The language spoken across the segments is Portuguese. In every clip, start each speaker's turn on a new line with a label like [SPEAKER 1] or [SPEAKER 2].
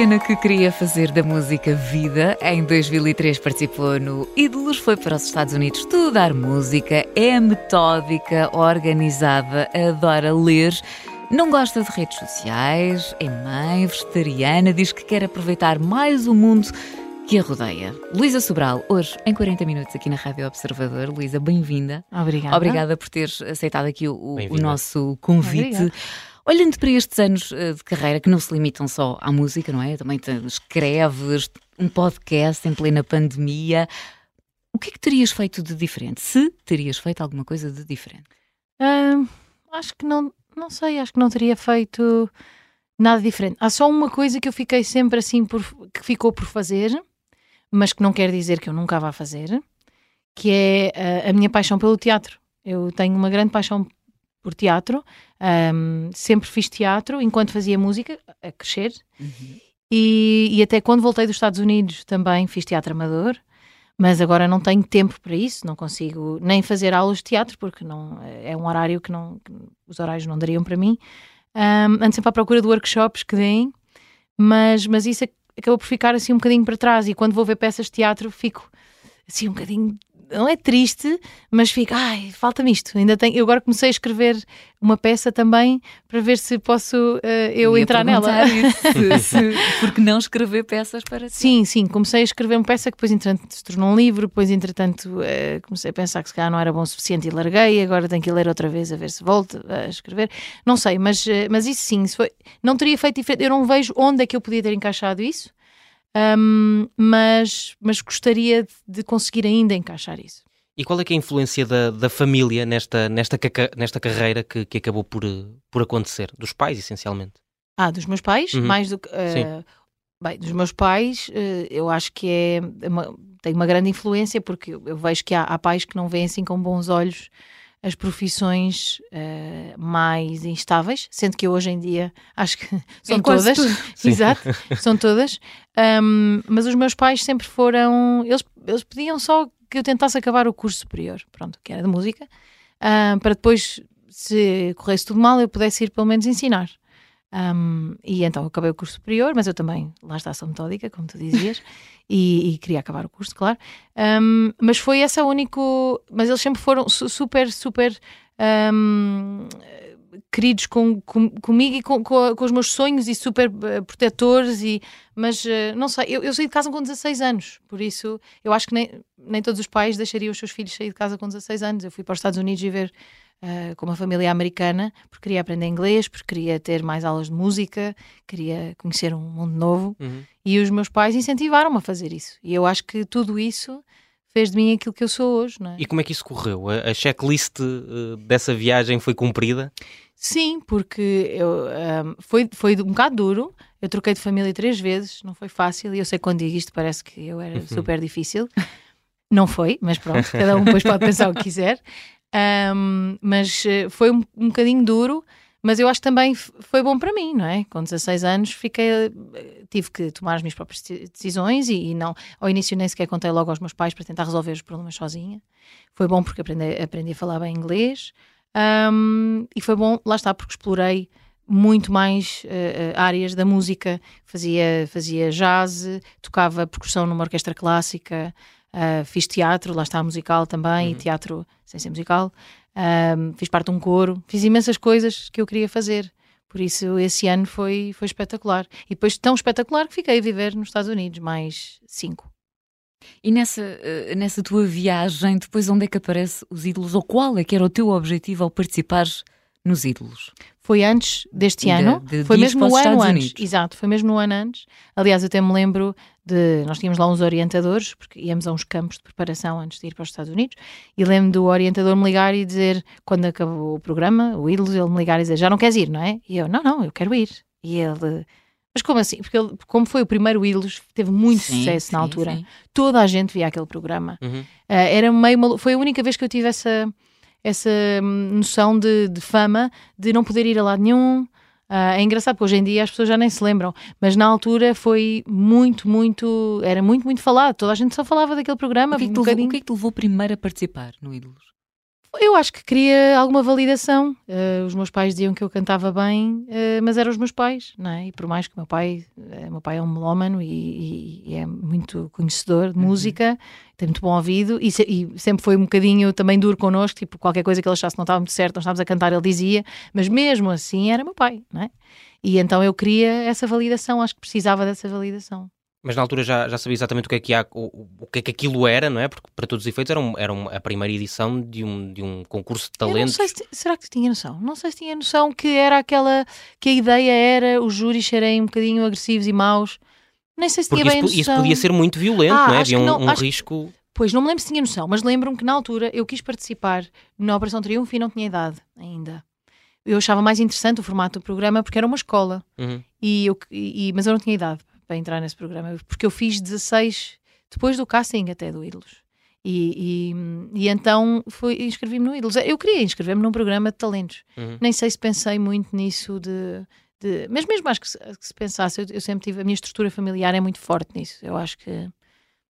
[SPEAKER 1] Pequena que queria fazer da música vida, em 2003 participou no Ídolos, foi para os Estados Unidos estudar música, é metódica, organizada, adora ler, não gosta de redes sociais, é mãe, vegetariana, diz que quer aproveitar mais o mundo que a rodeia. Luísa Sobral, hoje em 40 minutos aqui na Rádio Observador. Luísa, bem-vinda.
[SPEAKER 2] Obrigada.
[SPEAKER 1] Obrigada por teres aceitado aqui o, o nosso convite.
[SPEAKER 2] Obrigada.
[SPEAKER 1] Olhando para estes anos eh, de carreira, que não se limitam só à música, não é? Também escreves um podcast em plena pandemia. O que é que terias feito de diferente? Se terias feito alguma coisa de diferente?
[SPEAKER 2] Ahm, acho que não, não sei, acho que não teria feito nada diferente. Há só uma coisa que eu fiquei sempre assim por, que ficou por fazer, mas que não quer dizer que eu nunca vá fazer, que é ah, a minha paixão pelo teatro. Eu tenho uma grande paixão por teatro, ahm, sempre fiz teatro enquanto fazia música, a crescer, e, e até quando voltei dos Estados Unidos também fiz teatro amador, mas agora não tenho tempo para isso, não consigo nem fazer aulas de teatro, porque não, é um horário que, não, que os horários não dariam para mim. Um, ando sempre à procura de workshops que deem, mas, mas isso ac- acabou por ficar assim um bocadinho para trás. E quando vou ver peças de teatro, fico assim um bocadinho. Não é triste, mas fico, ai, falta-me isto. Ainda tenho, eu agora comecei a escrever uma peça também para ver se posso eh, eu
[SPEAKER 1] Ia
[SPEAKER 2] entrar nela.
[SPEAKER 1] se- porque não escrever peças para ti?
[SPEAKER 2] Sim, sim, comecei a escrever uma peça que depois entretanto se tornou um livro, depois entretanto eh, comecei a pensar que se calhar não era bom o suficiente e larguei, agora tenho que ler outra vez a ver se volto a escrever. Não sei, mas, eh, mas isso sim, foi, não teria feito diferente, eu não vejo onde é que eu podia ter encaixado isso, ahm, mas, mas gostaria de- de conseguir ainda encaixar isso.
[SPEAKER 3] E qual é é a influência da, da família nesta, nesta, nesta carreira que, que acabou por, eh, por acontecer? Dos pais, essencialmente.
[SPEAKER 2] Ah, dos meus pais,
[SPEAKER 3] Uhum.
[SPEAKER 2] mais do que. eh, bem, dos meus pais, eh, eu acho que é uma, tem uma grande influência, porque eu, eu vejo que há, há pais que não veem assim com bons olhos as profissões eh, mais instáveis, sendo que eu hoje em dia acho que são
[SPEAKER 1] Em
[SPEAKER 2] todas. Exato, são todas. Ahm, mas os meus pais sempre foram. Eles, eles pediam só que eu tentasse acabar o curso superior, pronto, que era de música, ah, para depois, se corresse tudo mal, eu pudesse ir pelo menos ensinar. Um, e então acabei o curso superior, mas eu também, lá está, sou metódica, como tu dizias, e, e queria acabar o curso, claro. Um, mas foi essa único. Mas eles sempre foram su- super, super um, queridos com, com- comigo e com, com, com os meus sonhos e super eh, protetores. E, mas eh, não sei, eu, eu saí de casa com 16 anos, por isso eu acho que nem, nem todos os pais deixariam os seus filhos sair de casa com 16 anos. Eu fui para os Estados Unidos e ver uh, com uma família americana, porque queria aprender inglês, porque queria ter mais aulas de música, queria conhecer um mundo novo.
[SPEAKER 3] Uhum.
[SPEAKER 2] E os meus pais incentivaram-me a fazer isso. E eu acho que tudo isso fez de mim aquilo que eu sou hoje, não é?
[SPEAKER 3] E como é que isso correu? A, a checklist eh, dessa viagem foi cumprida?
[SPEAKER 2] Sim, porque eu, ahm, foi, foi um bocado duro. Eu troquei de família três vezes, não foi fácil. E eu sei que quando digo isto parece que eu era super difícil. Não foi, mas pronto, cada um depois pode pensar o que quiser. Ahm, mas eh, foi um, um bocadinho duro, mas eu acho que também foi bom para mim, não é? Com 16 anos fiquei, eh, tive que tomar as minhas próprias de- decisões e, e não, ao início nem sequer contei logo aos meus pais para tentar resolver os problemas sozinha. Foi bom porque aprendi, aprendi a falar bem inglês. Um, e foi bom, lá está, porque explorei muito mais eh, áreas da música. Fazia, fazia jazz, tocava percussão numa orquestra clássica, ah, fiz teatro, lá está musical também, e teatro sem ser musical. Um, fiz parte de um coro, fiz imensas coisas que eu queria fazer. Por isso, esse ano foi, foi espetacular. E depois, tão espetacular que fiquei a viver nos Estados Unidos, mais cinco.
[SPEAKER 1] E nessa, eh, nessa tua viagem, depois onde é que aparece os ídolos? Ou qual é que era o teu objetivo ao participares nos ídolos?
[SPEAKER 2] Foi antes deste
[SPEAKER 1] De-
[SPEAKER 2] ano,
[SPEAKER 1] de-
[SPEAKER 2] foi mesmo no ano antes.
[SPEAKER 1] Unidos.
[SPEAKER 2] Exato, foi mesmo no ano antes. Aliás, eu até me lembro de. Nós tínhamos lá uns orientadores, porque íamos a uns campos de preparação antes de ir para os Estados Unidos, e lembro do orientador me ligar e dizer, quando acabou o programa, o Ídolos, ele me ligar e dizer: Já não queres ir, não é? E eu: Não, não, eu quero ir. E ele. Mas como assim? Porque ele, como foi o primeiro Ídolos, teve muito
[SPEAKER 1] Sim,
[SPEAKER 2] sucesso na
[SPEAKER 1] sim,
[SPEAKER 2] altura.
[SPEAKER 1] sim.
[SPEAKER 2] Toda a gente via aquele programa.
[SPEAKER 3] Uhum.
[SPEAKER 2] Ah, era meio malu- Foi a única vez que eu tive essa, essa hum, noção de, de fama, de não poder ir a lado nenhum. Ah, é engraçado porque hoje em dia as pessoas já nem se lembram, mas na altura foi muito, muito. Era muito, muito falado. Toda a gente só falava daquele programa.
[SPEAKER 1] O que, é que
[SPEAKER 2] um
[SPEAKER 1] te levou, o que é que te levou primeiro a participar no Ídolos?
[SPEAKER 2] Eu acho que queria alguma validação. Eh, os meus pais diziam que eu cantava bem, eh, mas eram os meus pais, não é? E por mais que meu pai, eh, meu pai é um melómano e, e- e é muito conhecedor de música, tem muito bom ouvido e, se- e sempre foi um bocadinho também duro connosco, tipo, qualquer coisa que ele achasse não estava muito certo, não estávamos a cantar, ele dizia, mas mesmo assim era meu pai, não é? E então eu queria essa validação, acho que precisava dessa validação.
[SPEAKER 3] Mas na altura já, já sabia exatamente o que é que há, o, o que é que aquilo era, não é? Porque para todos os efeitos era, um- era um- a primeira edição de um, de um concurso de talentos.
[SPEAKER 2] se, será que tinha noção? Não sei se tinha noção que era aquela que a ideia era os júris serem um bocadinho agressivos e maus. Nem sei se
[SPEAKER 3] Porque
[SPEAKER 2] tinha
[SPEAKER 3] isso,
[SPEAKER 2] bem noção.
[SPEAKER 3] isso podia ser muito violento,
[SPEAKER 2] Ah,
[SPEAKER 3] não é? Havia um,
[SPEAKER 2] não,
[SPEAKER 3] um
[SPEAKER 2] acho
[SPEAKER 3] risco.
[SPEAKER 2] Pois, não me lembro se tinha noção, mas lembro-me que na altura eu quis participar na Operação Triunfo e não tinha idade ainda. Eu achava mais interessante o formato do programa porque era uma escola,
[SPEAKER 3] Uhum.
[SPEAKER 2] e eu, e, mas eu não tinha idade para entrar nesse programa, porque eu fiz 16 depois do casting até do Ídolos. E, e, e então fui, inscrevi-me no Ídolos. Eu queria inscrever-me num programa de talentos.
[SPEAKER 3] Uhum.
[SPEAKER 2] Nem sei se pensei muito nisso de. de mas mesmo acho que se, que se pensasse, eu, eu sempre tive. A minha estrutura familiar é muito forte nisso. Eu acho que.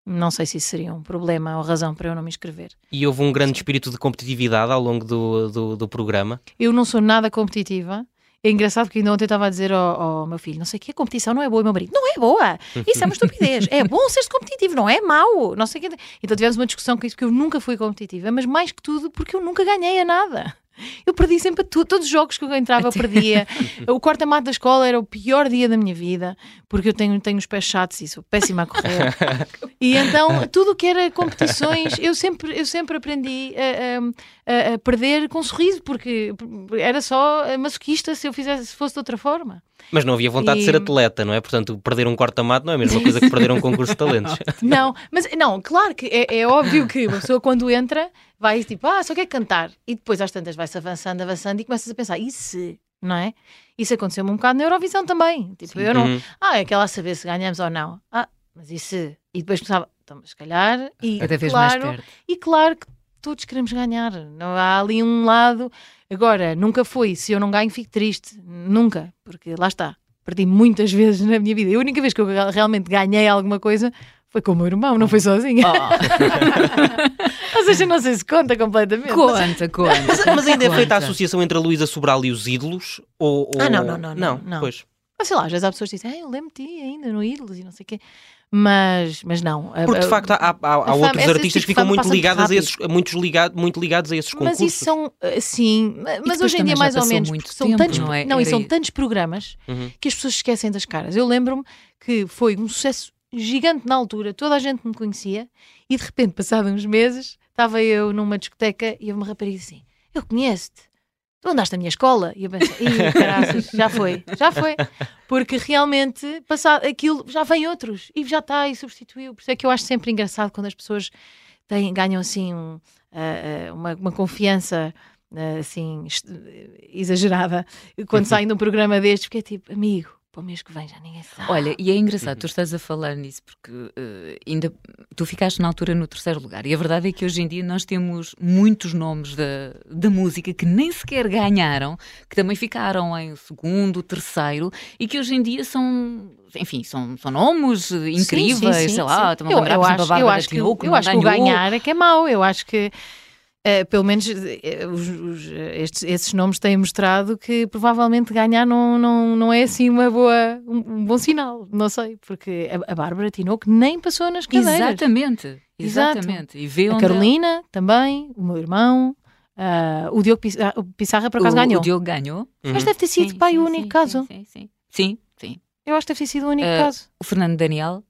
[SPEAKER 2] Não sei se isso seria um problema ou razão para eu não me inscrever.
[SPEAKER 3] E houve um grande espírito de competitividade ao longo do, do, do programa.
[SPEAKER 2] Eu não sou nada competitiva. É engraçado porque ainda ontem eu estava a dizer ao, ao meu filho: não sei o que, a competição não é boa. Meu marido: não é boa. Isso é uma estupidez. É bom ser competitivo, não é mau. Não sei o que. Então tivemos uma discussão com isso, porque eu nunca fui competitiva, mas mais que tudo porque eu nunca ganhei a nada. Eu perdi sempre tudo, todos os jogos que eu entrava eu perdia. O quarto-mato da escola era o pior dia da minha vida, porque eu tenho, tenho os pés chatos e sou péssima a correr. E então, tudo o que era competições, eu sempre, eu sempre aprendi a, a- a- a perder com um sorriso, porque era só masoquista se eu fizesse, se fosse de outra forma.
[SPEAKER 3] Mas não havia vontade de
[SPEAKER 2] E-
[SPEAKER 3] ser atleta, não é? Portanto, perder um corta-mato não é a mesma coisa que perder um concurso de talentos.
[SPEAKER 2] Não, mas não, claro que é, é óbvio que uma pessoa quando entra vai tipo, ah, só quer cantar. E depois às tantas vai-se avançando, avançando e começas a pensar, e se? Não é? Isso aconteceu-me um bocado na Eurovisão também. Tipo, eu não.
[SPEAKER 3] Uhum.
[SPEAKER 2] Ah, é aquela a saber se ganhamos ou não. Ah, mas e se? E depois pensava, então, mas se calhar. E
[SPEAKER 1] Cada vez
[SPEAKER 2] claro,
[SPEAKER 1] mais perto.
[SPEAKER 2] E claro que todos queremos ganhar. Não há ali um lado. Agora, nunca foi. Se eu não ganho, fico triste. Nunca. Porque lá está. Perdi muitas vezes na minha vida. E a única vez que eu realmente ganhei alguma coisa foi com o meu irmão, não foi sozinha. Ou seja, não sei se conta completamente.
[SPEAKER 1] Conta, conta.
[SPEAKER 3] Mas, mas ainda é feita a associação entre a Luísa Sobral e os ídolos? Ou, ou-
[SPEAKER 2] Ah, não, não, não, não, não.
[SPEAKER 3] Pois.
[SPEAKER 2] Mas sei lá, às vezes há pessoas que dizem, ah, eu lembro de ti ainda no Ídolos e não sei o quê. Mas, mas não.
[SPEAKER 3] Porque de facto há, há- há
[SPEAKER 2] fama-
[SPEAKER 3] outros artistas
[SPEAKER 2] tipo
[SPEAKER 3] que ficam muito ligados a esses, muitos ligado, muito ligados a esses concursos.
[SPEAKER 2] Mas isso são, eh, sim, ma- mas hoje em dia mais ou menos,
[SPEAKER 1] muito
[SPEAKER 2] porque são
[SPEAKER 1] tempo,
[SPEAKER 2] tantos,
[SPEAKER 1] não é?
[SPEAKER 2] e
[SPEAKER 1] Era
[SPEAKER 2] são tantos programas
[SPEAKER 3] Uhum.
[SPEAKER 2] que as pessoas esquecem das caras. Eu lembro-me que foi um sucesso gigante na altura, toda a gente me conhecia e de repente, passados uns meses, estava eu numa discoteca e houve uma rapariga assim: Eu conheço-te, tu andaste na minha escola? E eu pensei: já foi, já foi. Porque realmente, passado aquilo, já vem outros e já está e substituiu. Por isso é que eu acho sempre engraçado quando as pessoas têm, ganham assim um, ah, uma, uma confiança. ah, assim, exagerada quando saem de um programa destes, porque é tipo, amigo, para o mês que vem já ninguém sabe.
[SPEAKER 1] Olha, e é engraçado, tu estás a falar nisso porque eh, ainda tu ficaste na altura no terceiro lugar e a verdade é que hoje em dia nós temos muitos nomes da, da música que nem sequer ganharam, que também ficaram em segundo, terceiro e que hoje em dia são, enfim, são, são nomes incríveis,
[SPEAKER 2] Sim, sim, sim,
[SPEAKER 1] sei lá, a
[SPEAKER 2] eu, eu acho,
[SPEAKER 1] a
[SPEAKER 2] eu acho que, eu acho que o ganhar é que é mau. Eu acho que eh, pelo menos eh, os- os- estes, esses nomes têm mostrado que provavelmente ganhar não, não, não é assim uma boa, um, um bom sinal. Não sei, porque a, a Bárbara Tinoco nem passou nas cadeiras.
[SPEAKER 1] Exatamente,
[SPEAKER 2] Exato.
[SPEAKER 1] exatamente. E vê
[SPEAKER 2] A
[SPEAKER 1] onde
[SPEAKER 2] Carolina também, o meu irmão, ah, o Diogo Pissarra, por acaso
[SPEAKER 1] o,
[SPEAKER 2] ganhou.
[SPEAKER 1] o Diogo ganhou.
[SPEAKER 2] Mas deve ter sido
[SPEAKER 1] Sim,
[SPEAKER 2] pai
[SPEAKER 1] sim,
[SPEAKER 2] o único
[SPEAKER 1] sim,
[SPEAKER 2] caso.
[SPEAKER 1] Sim, sim, sim, sim.
[SPEAKER 2] Eu acho que deve ter sido o único
[SPEAKER 1] Eh,
[SPEAKER 2] caso.
[SPEAKER 1] O Fernando Daniel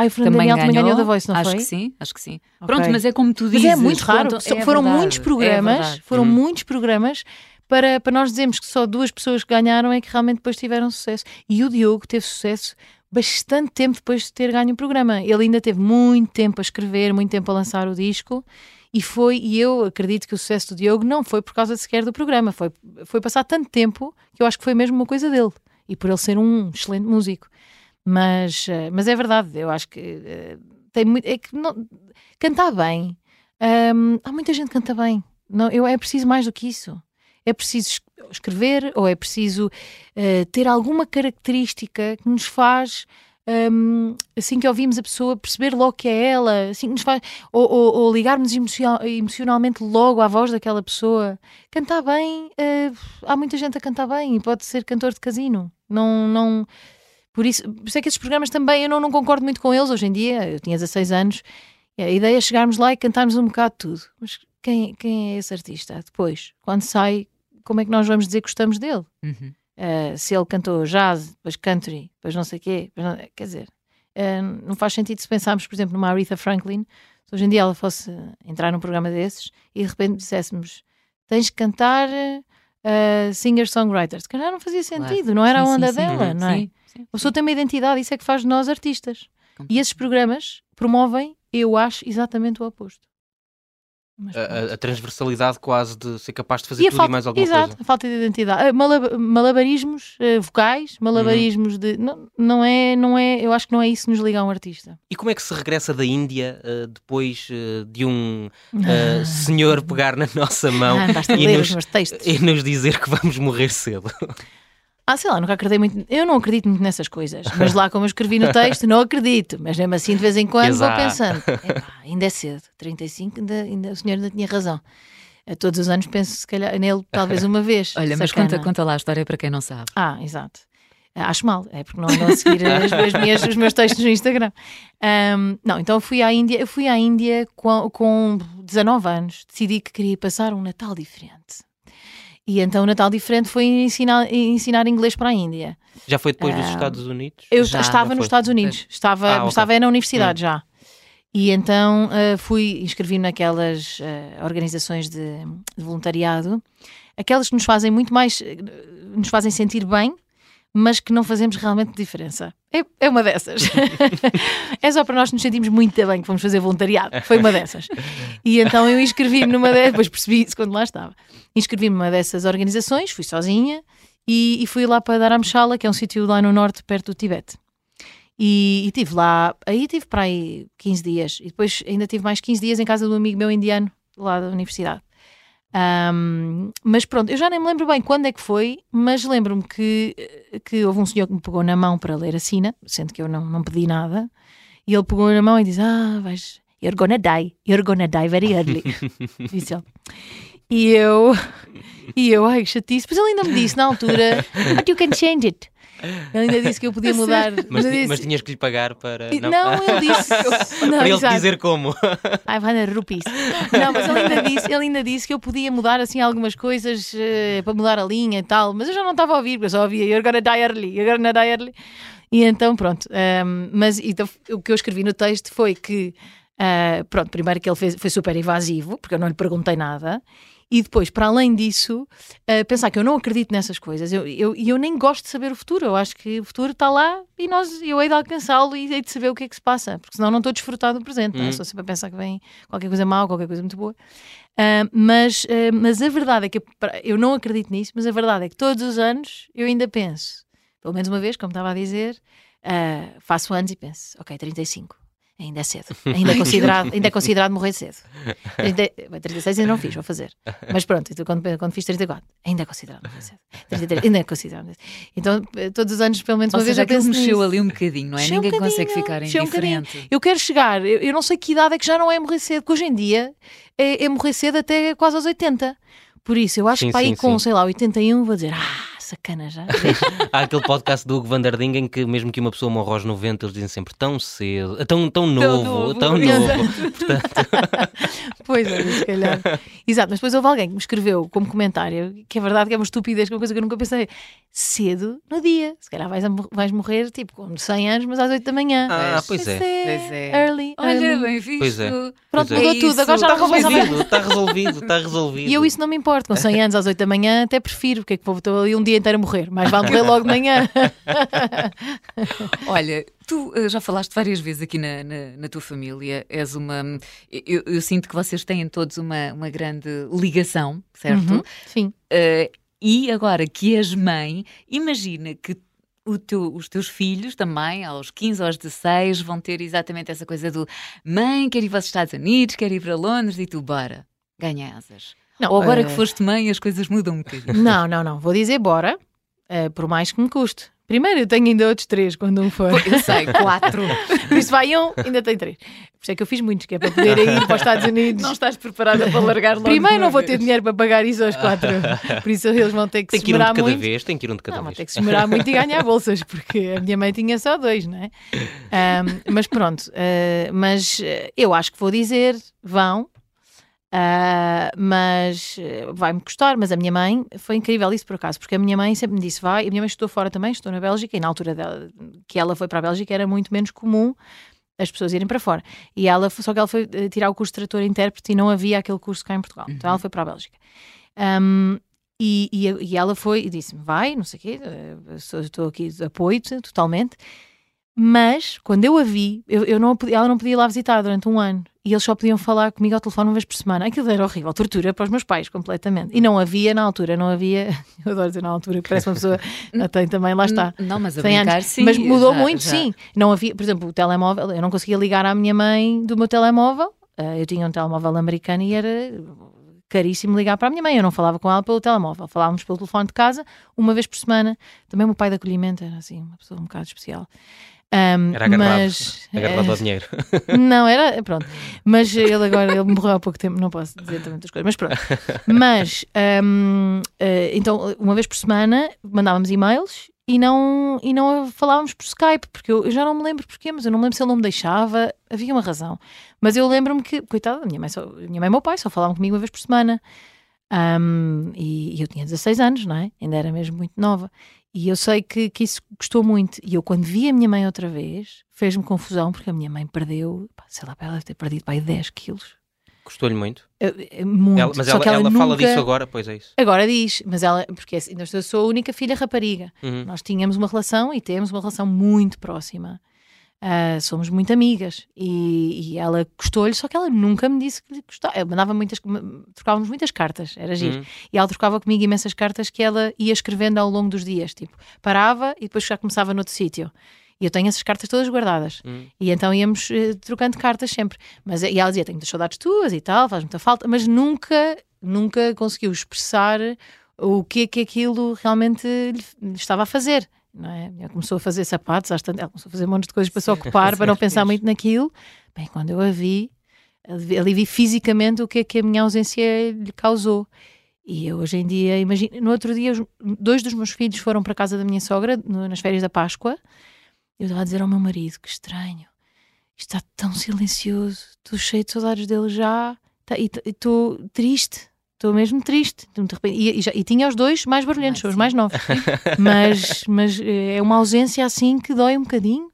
[SPEAKER 2] Ai, o Fernando
[SPEAKER 1] também
[SPEAKER 2] Daniel
[SPEAKER 1] ganhou.
[SPEAKER 2] também ganhou da Voice, não
[SPEAKER 1] acho
[SPEAKER 2] foi?
[SPEAKER 1] que sim, acho que sim.
[SPEAKER 2] Ok.
[SPEAKER 1] Pronto, mas é como tu
[SPEAKER 2] Mas
[SPEAKER 1] dizes.
[SPEAKER 2] é muito raro.
[SPEAKER 1] é
[SPEAKER 2] foram
[SPEAKER 1] verdade,
[SPEAKER 2] muitos
[SPEAKER 1] é
[SPEAKER 2] programas,
[SPEAKER 1] verdade.
[SPEAKER 2] foram
[SPEAKER 3] Uhum.
[SPEAKER 2] muitos programas para, para nós dizermos que só duas pessoas que ganharam é que realmente depois tiveram sucesso. E o Diogo teve sucesso bastante tempo depois de ter ganho o programa. Ele ainda teve muito tempo a escrever, muito tempo a lançar o disco. E foi, e eu acredito que o sucesso do Diogo não foi por causa sequer do programa, foi, foi passar tanto tempo que eu acho que foi mesmo uma coisa dele. e por ele ser um excelente músico. Mas, uh, mas é verdade, eu acho que uh, tem muito. É que não, cantar bem. Um, há muita gente que canta bem. Não, eu, é preciso mais do que isso. É preciso escrever ou é preciso uh, ter alguma característica que nos faz um, assim que ouvimos a pessoa, perceber logo que é ela, assim que nos faz, ou, ou, ou ligarmos emocionalmente logo à voz daquela pessoa. Cantar bem, uh, há muita gente a cantar bem e pode ser cantor de casino. Não, não, por isso, por isso é que esses programas também eu não, não concordo muito com eles hoje em dia. Eu tinha 16 anos, a ideia é chegarmos lá e cantarmos um bocado de tudo. Mas quem, quem é esse artista? Depois, quando sai, como é que nós vamos dizer que gostamos dele? Uhum. Uh, se ele cantou jazz, depois country, depois não sei o quê, não, quer dizer, uh, não faz sentido se pensarmos, por exemplo, numa Aretha Franklin, se hoje em dia ela fosse entrar num programa desses e de repente disséssemos tens que cantar uh, singer-songwriter, se calhar não fazia sentido, claro. não era sim, a onda sim, dela, sim. não é? Sim, sim, A pessoa tem uma identidade, isso é que faz de nós artistas. E esses programas promovem, eu acho, exatamente o oposto
[SPEAKER 3] a, a, transversalidade quase de ser capaz de fazer e tudo falta, e mais alguma
[SPEAKER 2] exato,
[SPEAKER 3] coisa.
[SPEAKER 2] a falta de identidade. Ah, malab malabarismos uh, vocais, malabarismos uhum. de. Não, não, é, não é. Eu acho que não é isso que nos liga a um artista.
[SPEAKER 3] E como é que se regressa da Índia uh, depois uh, de um senhor pegar na nossa mão
[SPEAKER 2] ah,
[SPEAKER 3] e, nos, e nos dizer que vamos morrer cedo?
[SPEAKER 2] Ah, sei lá, nunca acreditei muito. Eu não acredito muito nessas coisas. Mas lá, como eu escrevi no texto, não acredito. Mas mesmo assim, de vez em quando, Exato. vou pensando: ainda é cedo, 35, ainda, ainda, o senhor ainda tinha razão. A todos os anos penso, se calhar, nele talvez uma vez.
[SPEAKER 1] Olha, mas conta, conta lá a história para quem não sabe.
[SPEAKER 2] Ah, exato. Acho mal, é porque não andam seguir as, as minhas, os meus textos no Instagram. Um, não, então eu fui à Índia, eu fui à Índia com, com 19 anos, decidi que queria passar um Natal diferente. E então o Natal diferente foi ensinar, ensinar inglês para a Índia.
[SPEAKER 3] Já foi depois dos ah, Estados Unidos?
[SPEAKER 2] Eu já, estava já nos Estados Unidos, estava, ah, okay. estava na universidade hum. já. E então uh, fui inscrevi-me naquelas uh, organizações de, de, voluntariado, aquelas que nos fazem muito mais, nos fazem sentir bem, mas que não fazemos realmente diferença. É, é uma dessas. é só para nós nos sentirmos muito bem que vamos fazer voluntariado. Foi uma dessas. E então eu inscrevi-me numa dessas, depois percebi isso quando lá estava. Inscrevi-me numa dessas organizações, fui sozinha e, e fui lá para Dharamshala, que é um sítio lá no norte, perto do Tibete. E, e tive lá, aí tive para aí 15 dias. E depois ainda tive mais 15 dias em casa de um amigo meu indiano, lá da universidade. Um, mas pronto, eu já nem me lembro bem quando é que foi, mas lembro-me que, que houve um senhor que me pegou na mão para ler a sina, sendo que eu não, não pedi nada, e ele pegou na mão e disse: Ah, vais, you're gonna die, you're gonna die very early. disse ele. E eu, e eu, ai, chatice. Mas ele ainda me disse na altura: But you can change it. Ele ainda disse que eu podia mudar.
[SPEAKER 3] Mas,
[SPEAKER 2] disse...
[SPEAKER 3] mas tinhas que lhe pagar para.
[SPEAKER 2] Não, não ele disse.
[SPEAKER 3] não, para ele exato. dizer como.
[SPEAKER 2] Ai, vai rupees. Não, mas ele ainda, disse, ele ainda disse que eu podia mudar assim algumas coisas uh, para mudar a linha e tal. Mas eu já não estava a ouvir, porque eu só ouvia You're gonna die early, you're gonna die early. E então, pronto. Um, ehm, mas então, o que eu escrevi no texto foi que. Uh, pronto, primeiro que ele fez, foi super invasivo, porque eu não lhe perguntei nada. E depois, para além disso, uh, pensar que eu não acredito nessas coisas. E eu, eu, eu, nem gosto de saber o futuro. Eu acho que o futuro está lá e nós, eu hei de alcançá-lo e hei de saber o que é que se passa. Porque senão não estou desfrutado do presente. Uhum. Não é? Estou sempre a pensar que vem qualquer coisa mal, qualquer coisa muito boa. Uh, mas, uh, mas a verdade é que eu não acredito nisso, mas a verdade é que todos os anos eu ainda penso, pelo menos uma vez, como estava a dizer, faço anos e penso, ok, 35 Ainda é cedo. Ainda é considerado, ainda é considerado morrer cedo. 30, 36 ainda não fiz, vou fazer. Mas pronto, quando, quando fiz 34, ainda é considerado morrer cedo. 33, ainda é considerado. Então, todos os anos, pelo menos uma Ou vez,
[SPEAKER 1] seja, eu penso mexeu nisso. ali um bocadinho, não é? Ninguém um consegue ficar indiferente.
[SPEAKER 2] Um eu quero chegar, eu, eu, não sei que idade é que já não é morrer cedo, porque hoje em dia é, é morrer cedo até quase aos 80. Por isso, eu acho sim, que para ir com, sim. sei lá, 81, vou dizer, ah, sacana já.
[SPEAKER 3] Há aquele podcast do Hugo Van der Ding em que mesmo que uma pessoa morra aos 90, eles dizem sempre tão cedo, tão, tão novo, tão novo. Tão novo. Portanto...
[SPEAKER 2] pois é, se calhar. Exato, mas depois houve alguém que me escreveu como comentário, que é verdade que é uma estupidez, que é uma coisa que eu nunca pensei, cedo no dia. Se calhar vais, vais morrer tipo com 100 anos, mas às 8 da manhã.
[SPEAKER 3] Ah, pois, é.
[SPEAKER 2] pois é. Early.
[SPEAKER 1] Olha,
[SPEAKER 2] early.
[SPEAKER 1] bem visto.
[SPEAKER 3] Pois é.
[SPEAKER 2] Pronto,
[SPEAKER 3] pois
[SPEAKER 2] é. mudou é tudo. Agora já
[SPEAKER 3] está resolvido, está resolvido, está resolvido.
[SPEAKER 2] E eu isso não me importa. Com 100 anos às 8 da manhã até prefiro, porque é que estou ali um dia inteiro a morrer. Mas vai morrer logo de manhã.
[SPEAKER 1] Olha, tu uh, já falaste várias vezes aqui na, na, na tua família, és uma. Eu, eu, sinto que vocês têm todos uma, uma grande ligação, certo? Uhum,
[SPEAKER 2] sim.
[SPEAKER 1] Uh, e agora que és mãe, imagina que teu, os teus filhos também, aos 15 ou aos 16, vão ter exatamente essa coisa do mãe, quer ir para os Estados Unidos, quer ir para Londres e tu, bora, ganha asas. Não, ou agora uh... que foste mãe, as coisas mudam um bocadinho.
[SPEAKER 2] Não, não, não. Vou dizer bora, uh, por mais que me custe. Primeiro, eu tenho ainda outros três quando um for.
[SPEAKER 1] Eu sei, quatro.
[SPEAKER 2] Por isso vai um, ainda tem três. Por isso é que eu fiz muitos, que é para poder ir para os Estados Unidos.
[SPEAKER 1] Não estás preparada para largar logo
[SPEAKER 2] Primeiro não vou ter dinheiro para pagar isso aos quatro. Por isso eles vão ter que
[SPEAKER 3] tem
[SPEAKER 2] se esmerar
[SPEAKER 3] muito.
[SPEAKER 2] Tem que ir um
[SPEAKER 3] de cada vez, tem que ir um de cada
[SPEAKER 2] não,
[SPEAKER 3] vez.
[SPEAKER 2] Tem que se esmerar muito e ganhar bolsas, porque a minha mãe tinha só dois, não é? Um, mas pronto, uh, mas eu acho que vou dizer, vão, Uh, mas uh, vai-me custar. Mas a minha mãe foi incrível isso por acaso, porque a minha mãe sempre me disse: vai. E a minha mãe estou fora também, estou na Bélgica, e na altura dela, que ela foi para a Bélgica era muito menos comum as pessoas irem para fora. E ela, só que ela foi uh, tirar o curso de trator intérprete e não havia aquele curso cá em Portugal. Uhum. Então ela uhum. foi para a Bélgica. Um, e, e, e, ela foi e disse-me: vai, não sei o quê, estou aqui, apoio-te totalmente. Mas, quando eu a vi, eu, eu não, ela não podia ir lá visitar durante um ano. E eles só podiam falar comigo ao telefone uma vez por semana. Aquilo era horrível, tortura para os meus pais, completamente. E não havia na altura, não havia. Eu adoro dizer na altura, parece uma pessoa. tem também, lá está.
[SPEAKER 1] Não, mas a brincar, anos. sim.
[SPEAKER 2] Mas mudou
[SPEAKER 1] já,
[SPEAKER 2] muito,
[SPEAKER 1] já.
[SPEAKER 2] sim. Não havia, por exemplo, o telemóvel. Eu não conseguia ligar à minha mãe do meu telemóvel. Ah, eu tinha um telemóvel americano e era caríssimo ligar para a minha mãe. Eu não falava com ela pelo telemóvel, falávamos pelo telefone de casa uma vez por semana. Também o meu pai de acolhimento era assim, uma pessoa um bocado especial.
[SPEAKER 3] Um, era agarrado, mas, agarrado ao dinheiro.
[SPEAKER 2] Não, era, pronto. Mas ele agora, ele morreu há pouco tempo, não posso dizer também muitas coisas, mas pronto. Mas, um, eh, então, uma vez por semana mandávamos e-mails e não, e não falávamos por Skype, porque eu, eu, já não me lembro porquê, mas eu não me lembro se ele não me deixava, havia uma razão. Mas eu lembro-me que, coitada, minha mãe, só, minha mãe e meu pai só falavam comigo uma vez por semana. Um, e, e eu tinha 16 anos, não é? Ainda era mesmo muito nova. E eu sei que, que isso gostou muito. E eu, quando vi a minha mãe outra vez, fez-me confusão, porque a minha mãe perdeu, sei lá, ela deve ter perdido para 10 quilos.
[SPEAKER 3] Gostou-lhe muito?
[SPEAKER 2] muito.
[SPEAKER 3] Ela, mas ela, ela, ela nunca... fala disso agora, pois é isso.
[SPEAKER 2] Agora diz, mas ela, porque assim, eu sou a única filha rapariga. Uhum. Nós tínhamos uma relação e temos uma relação muito próxima. Uh, somos muito amigas e, e ela gostou-lhe, só que ela nunca me disse que lhe gostava. Eu mandava muitas, trocávamos muitas cartas, era giro. Uhum. E ela trocava comigo imensas cartas que ela ia escrevendo ao longo dos dias. Tipo, parava e depois já começava noutro sítio. E eu tenho essas cartas todas guardadas. Uhum. E então íamos uh, trocando cartas sempre. Mas, e ela dizia: Tenho muitas saudades tuas e tal, faz muita falta, mas nunca, nunca conseguiu expressar o que é que aquilo realmente lhe estava a fazer não é? Ela começou a fazer sapatos, ela começou a fazer um monte de coisas para se ocupar, para não pensar muito naquilo. Bem, quando eu a vi, ali vi fisicamente o que é que a minha ausência lhe causou. E eu hoje em dia, imagino, no outro dia, dois dos meus filhos foram para a casa da minha sogra no, nas férias da Páscoa. Eu estava a dizer ao meu marido: que estranho, está tão silencioso, estou cheio de saudades dele já, tá, e estou triste estou mesmo triste. E, e, já, e, tinha os dois mais barulhentos, ah, os mais novos. mas, mas eh, é uma ausência assim que dói um bocadinho.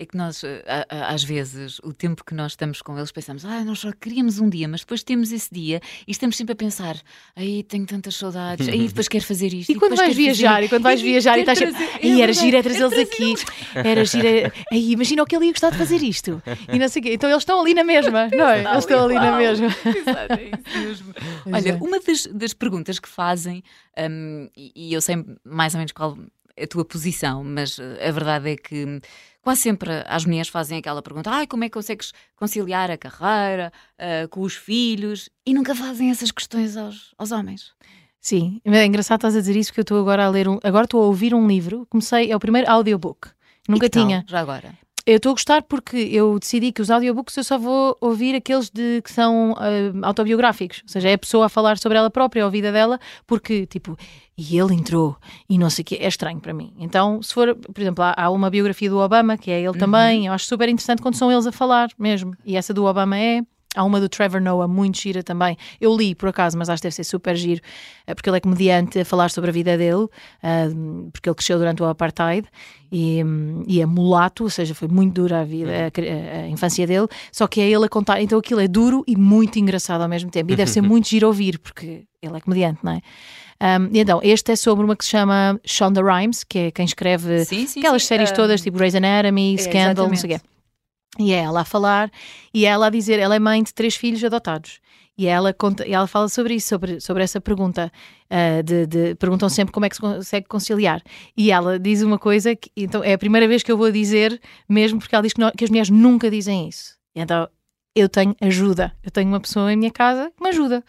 [SPEAKER 1] É que nós, eh, às vezes, o tempo que nós estamos com eles, pensamos, ah, nós só queríamos um dia, mas depois temos esse dia e estamos sempre a pensar, aí tenho tantas saudades, aí depois quero fazer isto.
[SPEAKER 2] E, e quando vais viajar, fazer... e quando vais e, viajar e estás sempre, aí era giro é trazê-los aqui, era giro, aí imagina o que ele ia gostar de fazer isto. E não sei o quê. Então eles estão ali na mesma, não é? Eles estão ali na mesma.
[SPEAKER 1] Exato, é isso mesmo. Olha, uma das, das perguntas que fazem, um, e eu sei mais ou menos qual a tua posição, mas eh, a verdade é que quase sempre as mulheres fazem aquela pergunta: ah, como é que consegues conciliar a carreira uh, com os filhos? E nunca fazem essas questões aos, aos homens.
[SPEAKER 2] Sim, é engraçado estás a dizer isso, porque eu estou agora a ler um, agora estou a ouvir um livro, comecei, é o primeiro audiobook. Nunca tinha.
[SPEAKER 1] já agora.
[SPEAKER 2] Eu estou a gostar porque eu decidi que os audiobooks eu só vou ouvir aqueles de, que são uh, autobiográficos, ou seja, é a pessoa a falar sobre ela própria, a vida dela, porque, tipo, e ele entrou e não sei o quê, é estranho para mim. Então, se for, por exemplo, há, há uma biografia do Obama, que é ele uhum. também, eu acho super interessante quando são eles a falar mesmo, e essa do Obama é. Há uma do Trevor Noah, muito gira também. Eu li, por acaso, mas acho que deve ser super giro, eh, porque ele é comediante a falar sobre a vida dele, eh, porque ele cresceu durante o Apartheid e, e é mulato, ou seja, foi muito dura a vida, a, a, infância dele, só que é ele a contar. Então aquilo é duro e muito engraçado ao mesmo tempo. E deve ser muito giro ouvir, porque ele é comediante, não é? Um, então, este é sobre uma que se chama Shonda Rhimes, que é quem escreve sim, sim, aquelas sim. séries um, todas, tipo Grey's Anatomy, é, Scandal, não sei o quê. E é ela a falar, e é ela a dizer, ela é mãe de três filhos adotados. E ela, conta, ela fala sobre isso, sobre, sobre essa pergunta. Uh, de, de, perguntam sempre como é que se consegue conciliar. E ela diz uma coisa que então, é a primeira vez que eu vou dizer, mesmo porque ela diz que, não, que as mulheres nunca dizem isso. Então eu tenho ajuda. Eu tenho uma pessoa em minha casa que me ajuda.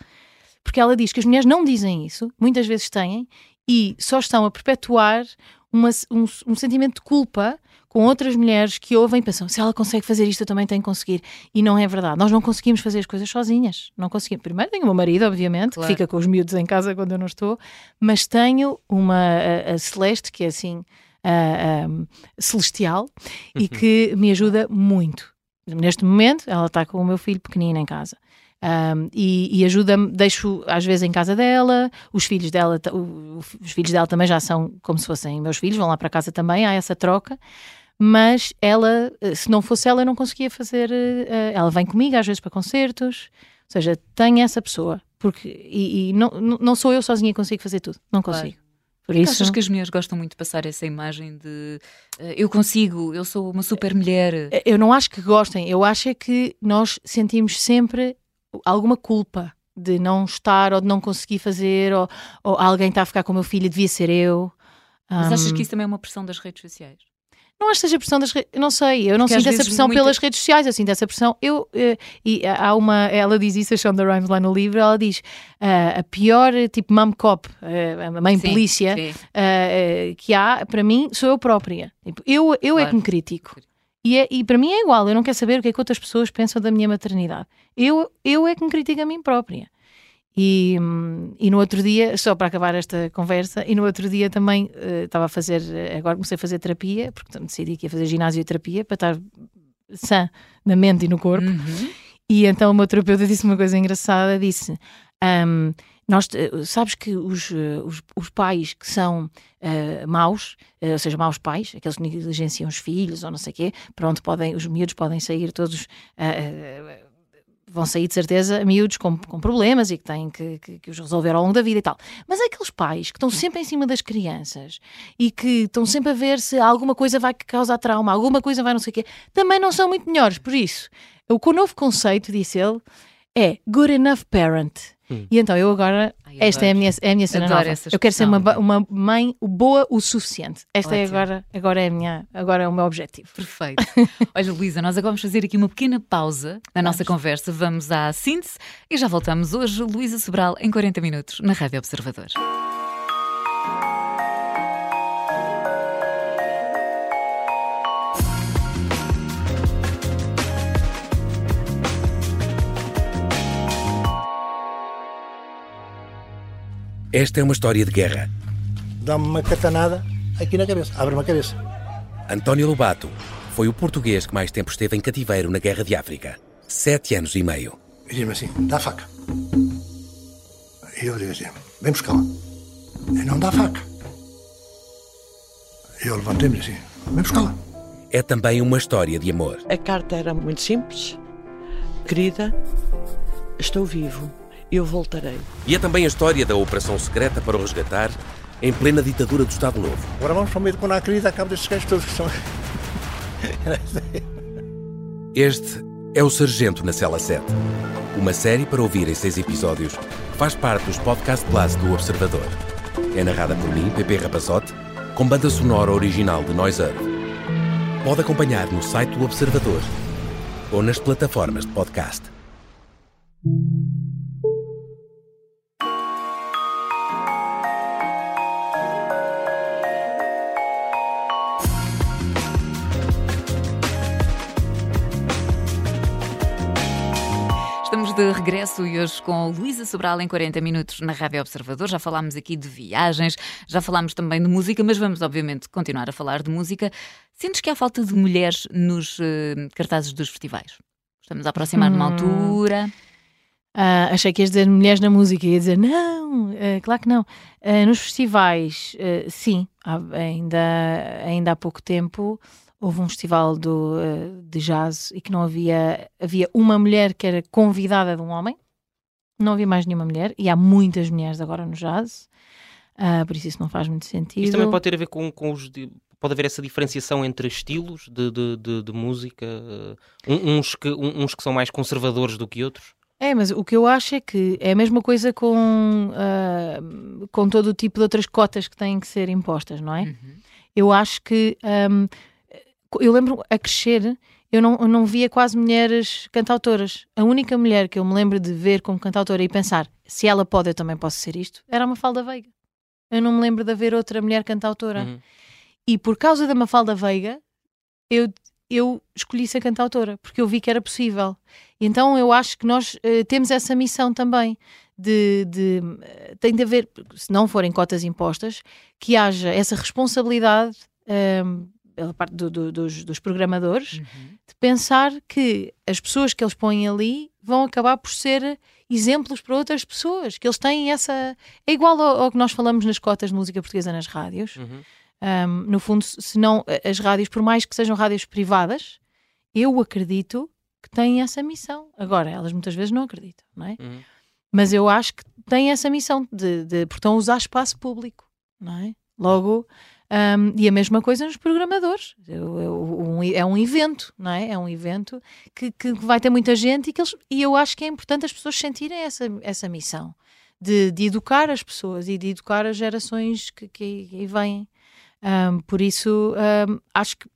[SPEAKER 2] Porque ela diz que as mulheres não dizem isso, muitas vezes têm, e só estão a perpetuar uma, um, um sentimento de culpa com outras mulheres que ouvem e pensam: se ela consegue fazer isto, eu também tenho que conseguir. E não é verdade. Nós não conseguimos fazer as coisas sozinhas. Não conseguimos. Primeiro tenho o meu marido, obviamente, claro. que fica com os miúdos em casa quando eu não estou, mas tenho uma a, a Celeste, que é assim. celestial e que me ajuda muito. Neste momento, ela está com o meu filho pequenino em casa. Um, e, e ajuda-me, deixo às vezes em casa dela, os filhos dela, os filhos dela também já são como se fossem meus filhos, vão lá para casa também, há essa troca mas ela, eh, se não fosse ela, eu não conseguia fazer. Uh, ela vem comigo às vezes para concertos, ou seja, tem essa pessoa, porque e, e não, não sou eu sozinha que consigo fazer tudo, não consigo. Claro.
[SPEAKER 1] Por isso... achas que as mulheres gostam muito de passar essa imagem de uh, eu consigo, eu sou uma super mulher?
[SPEAKER 2] Eu não acho que gostem, eu acho é que nós sentimos sempre alguma culpa de não estar ou de não conseguir fazer, ou, ou alguém está a ficar com o meu filho, devia ser eu.
[SPEAKER 1] Mas um... achas que isso também é uma pressão das redes sociais?
[SPEAKER 2] Não acho que seja pressão das redes. Não sei, eu não Porque sinto essa pressão muita... pelas redes sociais, eu sinto essa pressão. Eu, uh, e há uma. Ela diz isso, a Shonda Rhimes, lá no livro, ela diz uh, a pior, tipo, mum cop, uh, a mãe sim, polícia sim. que há, para mim, sou eu própria. Tipo, eu eu claro. é que me critico. E, é, e para mim é igual, eu não quero saber o que é que outras pessoas pensam da minha maternidade. Eu, eu é que me critico a mim própria. E, e no outro dia, só para acabar esta conversa, e no outro dia também uh, estava a fazer, agora comecei a fazer terapia, porque decidi que ia fazer ginásio e terapia para estar sã na mente e no corpo. Uhum. E então o meu terapeuta disse uma coisa engraçada: disse. Um, nós, eh, sabes que os, eh, os, os pais que são uh, maus, uh, ou seja, maus pais, aqueles que negligenciam os filhos ou não sei o quê, pronto, podem, os miúdos podem sair todos. Uh, vão sair de certeza miúdos com, com problemas e que têm que, que, que, os resolver ao longo da vida e tal. Mas aqueles pais que estão sempre em cima das crianças e que estão sempre a ver se alguma coisa vai causar trauma, alguma coisa vai não sei o quê, também não são muito melhores. Por isso, o novo conceito, disse ele, é good enough parent. Hum. E então eu agora, Ai, esta é a minha, é a minha cena nova. Eu quero ser uma, uma mãe boa o suficiente. Esta é Ótimo. é agora, agora é a minha, agora é o meu objetivo.
[SPEAKER 1] Perfeito. Olha, Luísa, nós agora vamos fazer aqui uma pequena pausa na nossa conversa. Vamos à síntese e já voltamos hoje, Luísa Sobral, em 40 minutos, na Rádio Observador.
[SPEAKER 4] Esta é uma história de guerra.
[SPEAKER 5] Dá-me uma catanada aqui na cabeça, abre-me a cabeça.
[SPEAKER 4] António Lobato foi o português que mais tempo esteve em cativeiro na Guerra de África. Sete anos e meio.
[SPEAKER 5] E diz-me assim: dá a faca. E eu digo assim: vem buscar-la. E não dá a faca. E eu levantei-me assim: vem buscá-la.
[SPEAKER 4] É também uma história de amor.
[SPEAKER 6] A carta era muito simples. Querida, estou vivo eu voltarei.
[SPEAKER 4] E é também a história da operação secreta para o resgatar em plena ditadura do Estado Novo.
[SPEAKER 5] Agora vamos para o meio de a querida, acabo destes gajos todos que são.
[SPEAKER 4] este é o Sargento na Cela 7. Uma série para ouvir em seis episódios faz parte dos Podcast Plus do Observador. É narrada por mim, Pepe Rapazote, com banda sonora original de Noise Earth. Pode acompanhar no site do Observador ou nas plataformas de podcast.
[SPEAKER 1] De regresso e hoje com Luísa Sobral em 40 minutos na Rádio Observador. Já falámos aqui de viagens, já falámos também de música, mas vamos obviamente continuar a falar de música. Sentes que há falta de mulheres nos uh, cartazes dos festivais? Estamos a aproximar hum. de uma hum. altura.
[SPEAKER 2] Uh, achei que ias dizer mulheres na música, ia dizer não, uh, claro que não. Uh, nos festivais, sim, há, ainda, ainda há pouco tempo houve um festival do, uh, de jazz e que não havia, havia uma mulher que era convidada de um homem, não havia mais nenhuma mulher, e há muitas mulheres agora no jazz, uh, por isso isso não faz muito sentido.
[SPEAKER 3] Isso também pode ter a ver com, com os. Pode haver essa diferenciação entre estilos de, de, de, de música, uh, uns, que, uns que são mais conservadores do que outros?
[SPEAKER 2] É, mas o que eu acho é que é a mesma coisa com, uh, com todo o tipo de outras cotas que têm que ser impostas, não é? Uhum. Eu acho que um, eu lembro a crescer, eu não, eu não via quase mulheres cantautoras. A única mulher que eu me lembro de ver como cantautora e pensar se ela pode, eu também posso ser isto, era a Mafalda Veiga. Eu não me lembro de haver outra mulher cantautora. Uhum. E por causa da Mafalda Veiga, eu eu escolhi ser cantautora, porque eu vi que era possível. E então eu acho que nós uh, temos essa missão também de, de uh, tem de haver, se não forem cotas impostas, que haja essa responsabilidade uh, pela parte do, do, dos, dos, programadores uhum. de pensar que as pessoas que eles põem ali vão acabar por ser exemplos para outras pessoas, que eles têm essa. É igual ao, ao que nós falamos nas cotas de música portuguesa nas rádios. Uhum um, no fundo, se não as rádios, por mais que sejam rádios privadas, eu acredito que têm essa missão. Agora, elas muitas vezes não acreditam, não é? Uhum. Mas eu acho que têm essa missão de, de a usar espaço público, não é? Logo, um, e a mesma coisa nos programadores. é um evento, não é? É um evento que, que vai ter muita gente e, que eles, e eu acho que é importante as pessoas sentirem essa, essa missão de, de educar as pessoas e de educar as gerações que, que, que vêm. Um, por isso, um, acho que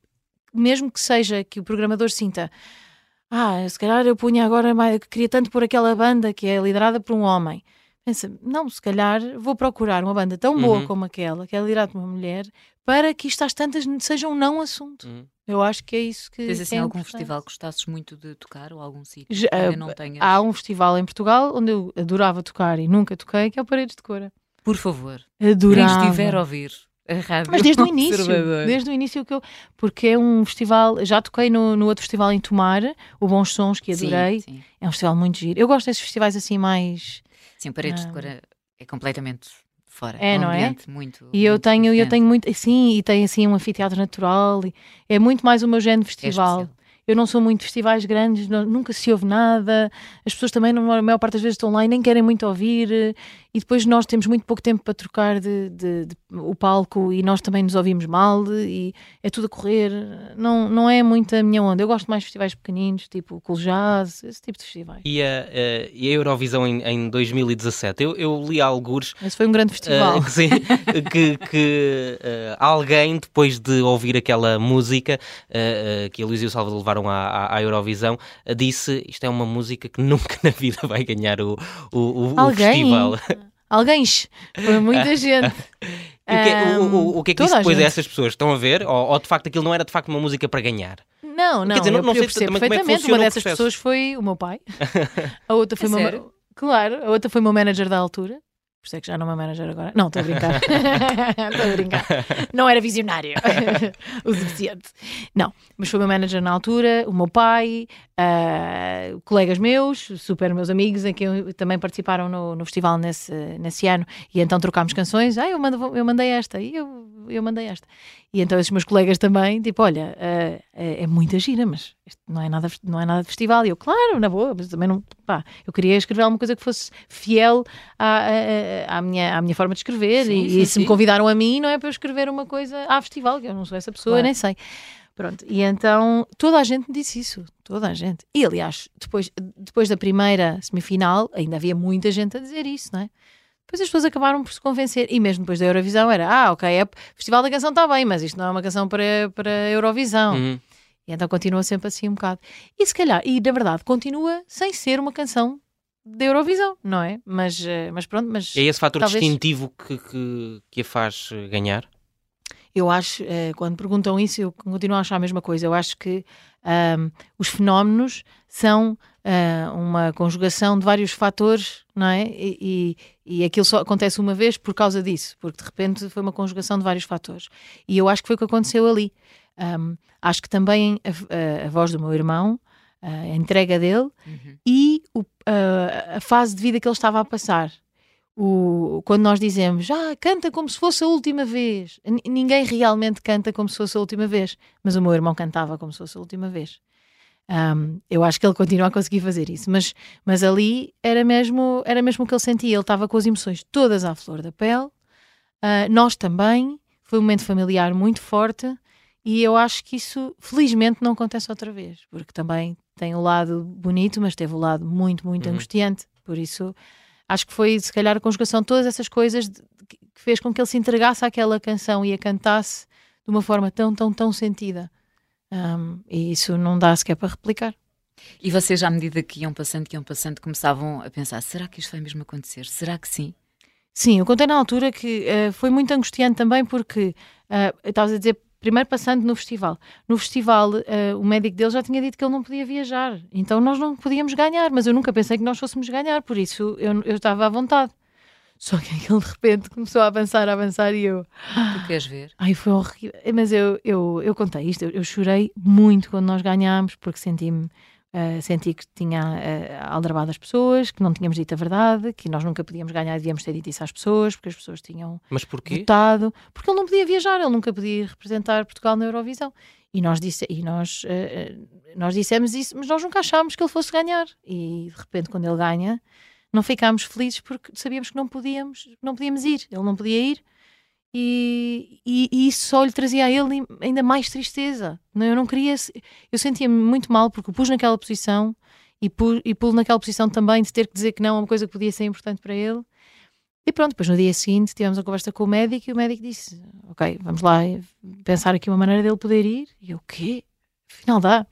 [SPEAKER 2] mesmo que seja que o programador sinta ah, se calhar eu punha agora, queria tanto por aquela banda que é liderada por um homem. Pensa, não, se calhar vou procurar uma banda tão boa uhum. como aquela, que é liderada por uma mulher, para que isto às tantas seja um não assunto. Uhum. Eu acho que é isso que.
[SPEAKER 1] Tens assim
[SPEAKER 2] é
[SPEAKER 1] algum festival que gostasses muito de tocar ou algum sítio? Já, uh, não tenhas...
[SPEAKER 2] Há um festival em Portugal onde eu adorava tocar e nunca toquei, que é o Paredes de Cora.
[SPEAKER 1] Por favor.
[SPEAKER 2] Adorava.
[SPEAKER 1] Quem estiver a ouvir a rádio
[SPEAKER 2] Mas desde o início, desde o início que eu, porque é um festival, já toquei no, no outro festival em Tomar, o Bons Sons, que adorei. Sim, sim. É um festival muito giro. Eu gosto desses festivais assim mais.
[SPEAKER 1] Sim, Paredes ah, de Cor é completamente fora.
[SPEAKER 2] É,
[SPEAKER 1] um
[SPEAKER 2] não é?
[SPEAKER 1] Muito,
[SPEAKER 2] e eu tenho, eu tenho muito, sim, e tem assim um anfiteatro natural. é muito mais o meu género de é festival. É eu não sou muito de festivais grandes, não, nunca se ouve nada, as pessoas também, a maior parte das vezes, estão lá e nem querem muito ouvir, e depois nós temos muito pouco tempo para trocar de, de, de, o palco e nós também nos ouvimos mal e é tudo a correr. Não, não é muito a minha onda. Eu gosto mais de festivais pequeninos, tipo Cool Jazz, esse tipo de festivais.
[SPEAKER 3] E a, e a Eurovisão em, em 2017? Eu, eu li alguns.
[SPEAKER 2] Esse foi um grande festival. Uh,
[SPEAKER 3] sim, que, que uh, alguém, depois de ouvir aquela música uh, que a Luís e o Salvador levaram à, à, Eurovisão, disse: Isto é uma música que nunca na vida vai ganhar o, o, o, o festival.
[SPEAKER 2] Alguém, muita gente.
[SPEAKER 3] E o, que, é, o, o, o que é que disse depois a essas pessoas? Estão a ver? Ou, ou, de facto aquilo não era de facto uma música para ganhar?
[SPEAKER 2] Não, não, Quer dizer, não, eu, não sei eu perfeitamente. É uma dessas pessoas foi o meu pai. A outra foi é uma. Claro, a outra foi o meu manager da altura. Por isso é que já não é manager agora. Não, estou a brincar. Estou a brincar. Não era visionário o suficiente. Não, mas foi meu manager na altura, o meu pai, uh, colegas meus, super meus amigos, em que também participaram no, no festival nesse, nesse ano. E então trocámos canções. Ah, eu, mando, eu mandei esta. E eu, eu mandei esta. E então esses meus colegas também, tipo, olha, uh, é, é muita gira, mas não é, nada, não é nada de festival. E eu, claro, na boa, mas também não. Pá, eu queria escrever alguma coisa que fosse fiel à, à, à minha, à minha forma de escrever. Sim, e, sim, e, se sim. me convidaram a mim, não é para eu escrever uma coisa à festival, que eu não sou essa pessoa, claro. nem sei. Pronto, e então toda a gente me disse isso, toda a gente. E aliás, depois, depois da primeira semifinal, ainda havia muita gente a dizer isso, não é? Depois as pessoas acabaram por se convencer, e mesmo depois da Eurovisão era, ah, ok, é, Festival da Canção está bem, mas isto não é uma canção para, para a Eurovisão. Uhum. E então continua sempre assim um bocado. E se calhar, e na verdade, continua sem ser uma canção da Eurovisão, não é? Mas, eh, mas pronto, mas...
[SPEAKER 3] É esse fator talvez... distintivo que, que, que a faz ganhar?
[SPEAKER 2] Eu acho, eh, quando perguntam isso, eu continuo a achar a mesma coisa. Eu acho que um, os fenómenos são uh, uma conjugação de vários fatores, não é? E, e, e, aquilo só acontece uma vez por causa disso, porque de repente foi uma conjugação de vários fatores. E eu acho que foi o que aconteceu ali. Um, acho que também a, a, a, voz do meu irmão, a entrega dele uhum. e o, a, a fase de vida que ele estava a passar. O, quando nós dizemos, ah, canta como se fosse a última vez, N ninguém realmente canta como se fosse a última vez, mas o meu irmão cantava como se fosse a última vez. Um, eu acho que ele continua a conseguir fazer isso, mas, mas ali era mesmo, era mesmo o que ele sentia. Ele estava com as emoções todas à flor da pele, uh, nós também. Foi um momento familiar muito forte E eu acho que isso, felizmente, não acontece outra vez, porque também tem o lado bonito, mas teve o lado muito, muito
[SPEAKER 3] Uhum.
[SPEAKER 2] angustiante. Por isso, acho que foi, se calhar, a conjugação de todas essas coisas de- que fez com que ele se entregasse àquela canção e a cantasse de uma forma tão, tão, tão sentida. Um, e isso não dá sequer para replicar.
[SPEAKER 1] E vocês, à medida que iam passando, que iam passando, começavam a pensar: será que isto vai mesmo acontecer? Será que sim?
[SPEAKER 2] Sim, eu contei na altura que eh, foi muito angustiante também porque uh, estavas a dizer, primeiro passando no festival. No festival, eh, o médico dele já tinha dito que ele não podia viajar, então nós não podíamos ganhar, mas eu nunca pensei que nós fôssemos ganhar, por isso eu, eu estava à vontade. Só que aquele de repente começou a avançar, a avançar e eu.
[SPEAKER 1] Tu queres ver?
[SPEAKER 2] Ai, foi horrível. Mas eu, eu, eu contei isto, eu, eu chorei muito quando nós ganhámos, porque senti-me. eh, senti que tinha uh, aldrabado as pessoas, que não tínhamos dito a verdade, que nós nunca podíamos ganhar e devíamos ter dito isso às pessoas, porque as pessoas tinham
[SPEAKER 3] Mas porquê?
[SPEAKER 2] votado, porque ele não podia viajar, ele nunca podia representar Portugal na Eurovisão. E nós, disse, e nós, eh, nós dissemos isso, mas nós nunca achámos que ele fosse ganhar. E de repente, quando ele ganha, não ficámos felizes porque sabíamos que não podíamos, não podíamos ir, ele não podia ir. E, e, e isso só lhe trazia a ele ainda mais tristeza. Eu não queria, eu sentia-me muito mal porque o pus naquela posição e, pu, e pulo naquela posição também de ter que dizer que não a uma coisa que podia ser importante para ele. E pronto, depois no dia seguinte tivemos a conversa com o médico e o médico disse: Ok, vamos lá pensar aqui uma maneira dele poder ir. E eu, o quê? Afinal dá.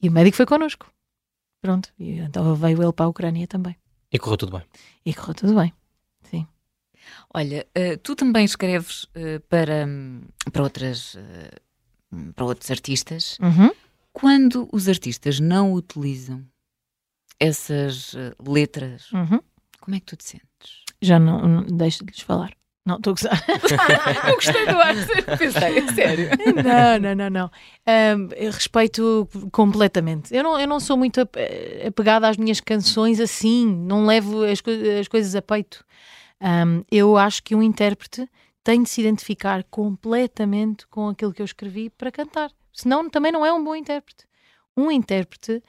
[SPEAKER 2] E o médico foi connosco. Pronto, e então veio ele para a Ucrânia também.
[SPEAKER 3] E correu tudo bem.
[SPEAKER 2] E correu tudo bem.
[SPEAKER 1] Olha, eh, tu também escreves eh, para, para, outras, eh, para outros artistas.
[SPEAKER 2] Uhum.
[SPEAKER 1] Quando os artistas não utilizam essas letras,
[SPEAKER 2] Uhum.
[SPEAKER 1] como é que tu te sentes?
[SPEAKER 2] Já não, não deixo de lhes falar. Não, estou a gozar.
[SPEAKER 1] Eu gostei do ar, pensei, é sério.
[SPEAKER 2] não, não, não, não. Ahm, eu respeito completamente. Eu não, eu não sou muito ap- apegada às minhas canções assim, não levo as, co- as coisas a peito. Ahm, eu acho que um intérprete tem de se identificar completamente com aquilo que eu escrevi para cantar. Senão também não é um bom intérprete. Um intérprete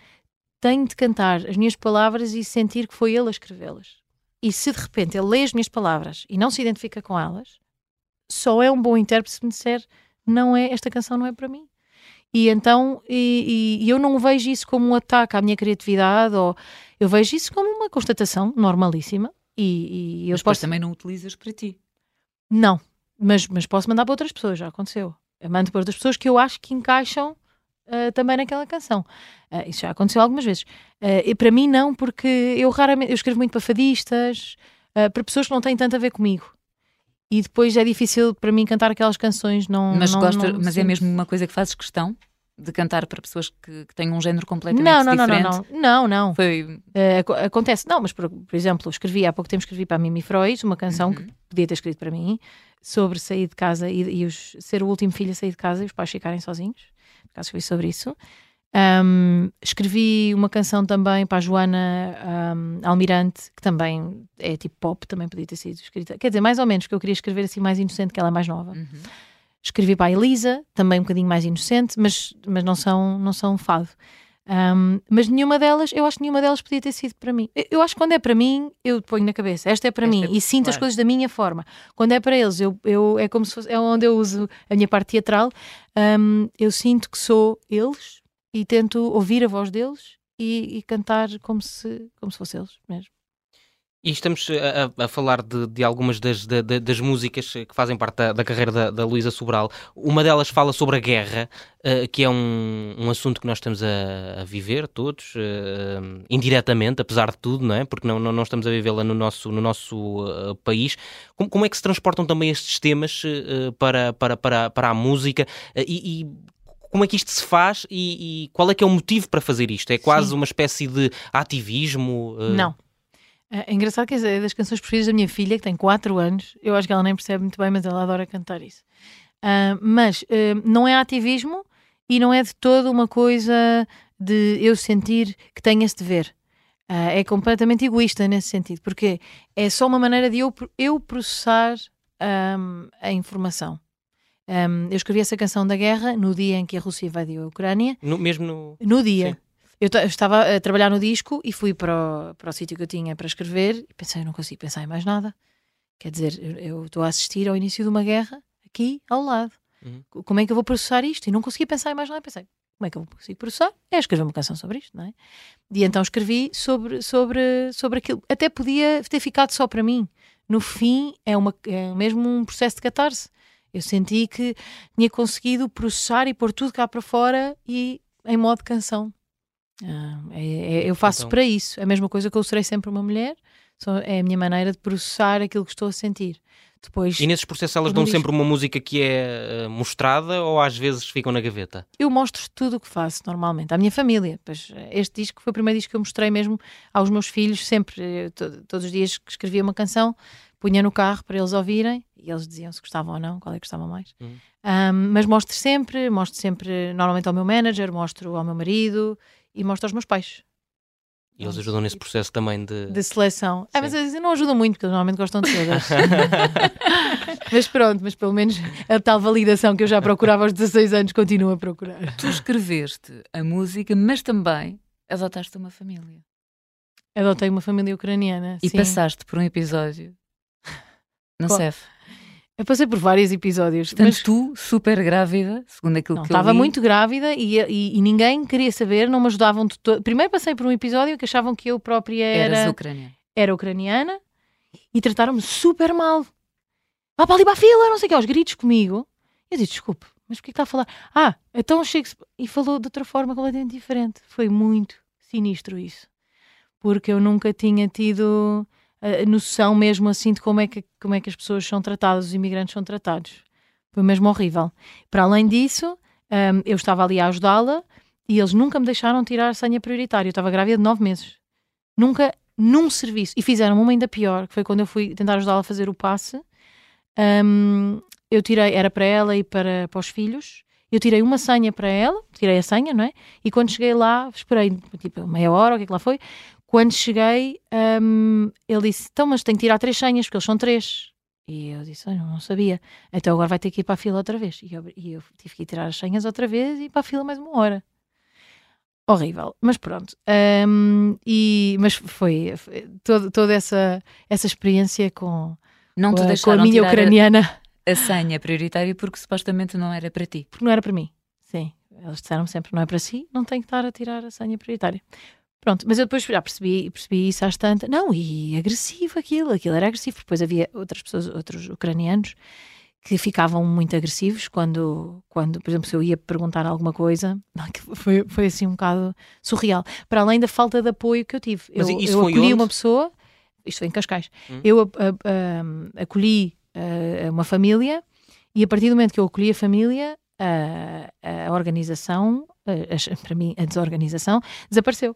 [SPEAKER 2] tem de cantar as minhas palavras e sentir que foi ele a escrevê-las. E se de repente ele lê as minhas palavras e não se identifica com elas, só é um bom intérprete se me disser não é, esta canção não é para mim. E então, e, e- eu não vejo isso como um ataque à minha criatividade, ou eu vejo isso como uma constatação normalíssima. E, e eu
[SPEAKER 1] Mas
[SPEAKER 2] posso.
[SPEAKER 1] também não utilizas para ti.
[SPEAKER 2] Não, mas, mas posso mandar para outras pessoas, já aconteceu. Eu mando para outras pessoas que eu acho que encaixam ah, também naquela canção. Ah, isso já aconteceu algumas vezes. Ah, e para mim, não, porque eu raramente eu escrevo muito para fadistas, para pessoas que não têm tanto a ver comigo. E depois é difícil para mim cantar aquelas canções. Não,
[SPEAKER 1] Mas,
[SPEAKER 2] não,
[SPEAKER 1] gosta,
[SPEAKER 2] não
[SPEAKER 1] mas é mesmo uma coisa que fazes questão de cantar para pessoas que, que têm um género completamente
[SPEAKER 2] Não, não, não, não,
[SPEAKER 1] diferente?
[SPEAKER 2] não, não, não.
[SPEAKER 1] Foi
[SPEAKER 2] aco- acontece, não, mas por, por exemplo, escrevi há pouco tempo escrevi para a Mimi Freud uma canção
[SPEAKER 1] Uhum.
[SPEAKER 2] que podia ter escrito para mim sobre sair de casa e, e os- ser o último filho a sair de casa e os pais ficarem sozinhos. Por acaso escrevi sobre isso. Ahm, escrevi uma canção também para a Joana ahm, Almirante, que também é tipo pop, também podia ter sido escrita. Quer dizer, mais ou menos, que eu queria escrever assim mais inocente, que ela é mais nova.
[SPEAKER 1] Uhum.
[SPEAKER 2] Escrevi para a Elisa, também um bocadinho mais inocente, mas, mas não, são, não são fado. Um, mas nenhuma delas, eu acho que nenhuma delas podia ter sido para mim. Eu, acho que quando é para mim, eu ponho na cabeça, esta é para
[SPEAKER 1] Esta
[SPEAKER 2] mim,
[SPEAKER 1] é-
[SPEAKER 2] e sinto as
[SPEAKER 1] claro.
[SPEAKER 2] coisas da minha forma. Quando é para eles, eu, eu, é como se fosse, é onde eu uso a minha parte teatral, um, eu sinto que sou eles e tento ouvir a voz deles e, e cantar como se, como se fosse eles mesmo.
[SPEAKER 3] E estamos a, a- a falar de, de algumas das, da- da- das músicas que fazem parte da, da carreira da, da Luísa Sobral. Uma delas fala sobre a guerra, eh, que é um, um assunto que nós estamos a, a viver todos, eh, indiretamente, apesar de tudo, não é? Porque não, não, não estamos a vivê-la no nosso, no nosso eh, país. Como, como é que se transportam também estes temas eh, para, para, para, para a música? Eh, e, e como é que isto se faz e, e qual é que é o motivo para fazer isto? É quase
[SPEAKER 2] Sim.
[SPEAKER 3] uma espécie de ativismo? eh,
[SPEAKER 2] Não. É é engraçado que é das canções preferidas da minha filha, que tem 4 anos. Eu acho que ela nem percebe muito bem, mas ela adora cantar isso. Ah, mas ah, não é ativismo e não é de todo uma coisa de eu sentir que tenho esse dever. Ah, é completamente egoísta nesse sentido, porque é só uma maneira de eu, eu processar ahm, a informação. Ahm, eu escrevi essa canção da guerra no dia em que a Rússia invadiu a Ucrânia.
[SPEAKER 3] no- mesmo no.
[SPEAKER 2] No dia.
[SPEAKER 3] Sim.
[SPEAKER 2] Eu eu estava a trabalhar no disco e fui para o, para o sítio que eu tinha para escrever e pensei, eu não consigo pensar em mais nada. Quer dizer, eu- eu estou a assistir ao início de uma guerra aqui ao lado. Uhum. Como é que eu vou processar isto? E não conseguia pensar em mais nada. Pensei, como é que eu consigo processar? É escrever uma canção sobre isto, não é? E então escrevi sobre, sobre, sobre aquilo. Até podia ter ficado só para mim. No fim, é, uma, é mesmo um processo de catarse. Eu senti que tinha conseguido processar e pôr tudo cá para fora e em modo canção. Ah, é, é, eu faço então... para isso. É a mesma coisa que eu serei sempre uma mulher. É a minha maneira de processar aquilo que estou a sentir. Depois,
[SPEAKER 3] e nesses processos elas dão sempre uma música que é uh, mostrada ou às vezes ficam na gaveta?
[SPEAKER 2] Eu mostro tudo o que faço normalmente à minha família. Pois, este disco foi o primeiro disco que eu mostrei mesmo aos meus filhos, sempre, todos os dias que escrevia uma canção, punha no carro para eles ouvirem e eles diziam se gostavam ou não, qual é que gostava mais. Um, mas mostro sempre, mostro sempre, normalmente ao meu manager, mostro ao meu marido e mostro aos meus pais.
[SPEAKER 3] E eles ajudam nesse processo também de...
[SPEAKER 2] De seleção. É, mas eles não ajudam muito, porque eles normalmente gostam de todas. mas pronto, mas pelo menos a tal validação que eu já procurava aos 16 anos, continuo a procurar.
[SPEAKER 1] Tu escreveste a música, mas também adotaste uma família.
[SPEAKER 2] Adotei uma família ucraniana,
[SPEAKER 1] E
[SPEAKER 2] sim.
[SPEAKER 1] passaste por um episódio no CEF.
[SPEAKER 2] Eu passei por vários episódios.
[SPEAKER 1] Portanto, mas tu, super grávida, segundo aquilo
[SPEAKER 2] não,
[SPEAKER 1] que
[SPEAKER 2] eu Estava
[SPEAKER 1] li...
[SPEAKER 2] muito grávida e, e, e, ninguém queria saber, não me ajudavam de todo. Primeiro passei por um episódio que achavam que eu própria era...
[SPEAKER 1] Eras ucraniana.
[SPEAKER 2] Era ucraniana e trataram-me super mal. Vá para ali para a fila, não sei o que, aos gritos comigo. Eu disse, desculpe, mas porquê que está a falar? Ah, então Shakespeare... E falou de outra forma completamente diferente. Foi muito sinistro isso. Porque eu nunca tinha tido a noção mesmo assim de como é, que, como é que as pessoas são tratadas, os imigrantes são tratados. Foi mesmo horrível. Para além disso, um, eu estava ali a ajudá-la e eles nunca me deixaram tirar a senha prioritária. Eu estava grávida de nove meses. Nunca, num serviço. E fizeram uma ainda pior, que foi quando eu fui tentar ajudá-la a fazer o passe. Um, eu tirei, era para ela e para, para os filhos. Eu tirei uma senha para ela, tirei a senha, não é? E quando cheguei lá, esperei tipo meia hora, o que é que lá foi? Quando cheguei, um, ele disse: Então, mas tenho que tirar três senhas, porque eles são três. E eu disse: Olha, não sabia. Então agora vai ter que ir para a fila outra vez. E eu, e eu tive que ir tirar as senhas outra vez e ir para a fila mais uma hora. Horrível, mas pronto. Um, e, mas foi, foi todo, toda essa, essa experiência com,
[SPEAKER 1] não
[SPEAKER 2] com, a, com a minha ucraniana.
[SPEAKER 1] A, a senha prioritária porque supostamente não era para ti.
[SPEAKER 2] Porque não era para mim, sim. Eles disseram sempre: não é para si, não tem que estar a tirar a senha prioritária. Pronto, mas eu depois já percebi, percebi isso às tantas. Não, e agressivo aquilo, aquilo era agressivo. Depois havia outras pessoas, outros ucranianos, que ficavam muito agressivos quando, quando por exemplo, se eu ia perguntar alguma coisa. Não, foi, foi assim um bocado surreal. Para além da falta de apoio que eu tive.
[SPEAKER 3] Mas
[SPEAKER 2] eu,
[SPEAKER 3] isso
[SPEAKER 2] eu acolhi
[SPEAKER 3] onde?
[SPEAKER 2] uma pessoa, isto foi em Cascais, hum. eu a, a, a, acolhi uma família e a partir do momento que eu acolhi a família, a, organização, para mim, a desorganização, desapareceu.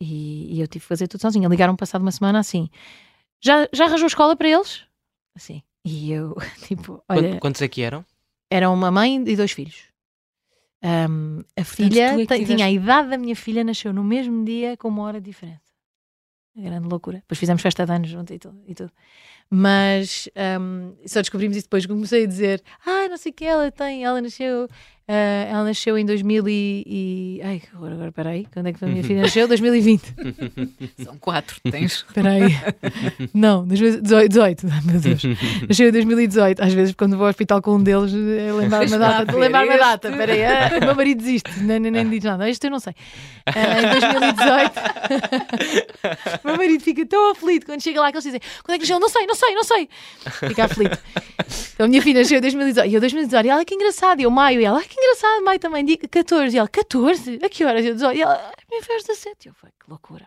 [SPEAKER 2] E, e, eu tive que fazer tudo sozinha. Ligaram passado uma semana assim: já, já arranjou escola para eles? Assim. E eu, tipo, olha.
[SPEAKER 3] Quantos é que eram?
[SPEAKER 2] Eram uma mãe e dois filhos. Um, a filha é tiveste... tinha a idade da minha filha, nasceu no mesmo dia com uma hora de diferença. Grande loucura. Depois fizemos festa de anos junto e tudo. E tudo. Mas um, só descobrimos isso depois. Comecei a dizer: Ah, não sei o que ela tem. Ela nasceu Uh, ela nasceu em 2000 e... e... Ai, agora, agora, peraí. Quando é que a minha filha nasceu? 2020.
[SPEAKER 1] São quatro, tens.
[SPEAKER 2] Peraí. Não, 2018. 18. Ai, meu Deus. Nasceu em 2018. Às vezes, quando vou ao hospital com um deles, é lembrar-me a data. Lembrar-me a data. Peraí. Ah, o meu marido desiste. Nem, nem, nem diz nada. Isto eu não sei. Uh, em 2018. o meu marido fica tão aflito quando chega lá que eles dizem: Quando é que nasceu? Não sei, não sei, não sei. Fica aflito. Então a minha filha nasceu em 2018. E eu, 2018. E ela, que engraçado. E eu, maio. E ela, que engraçado, mãe, também, dia 14. E ela, 14? A que horas? Eu, 18. E ela, minha fez 17. Eu falei, que loucura.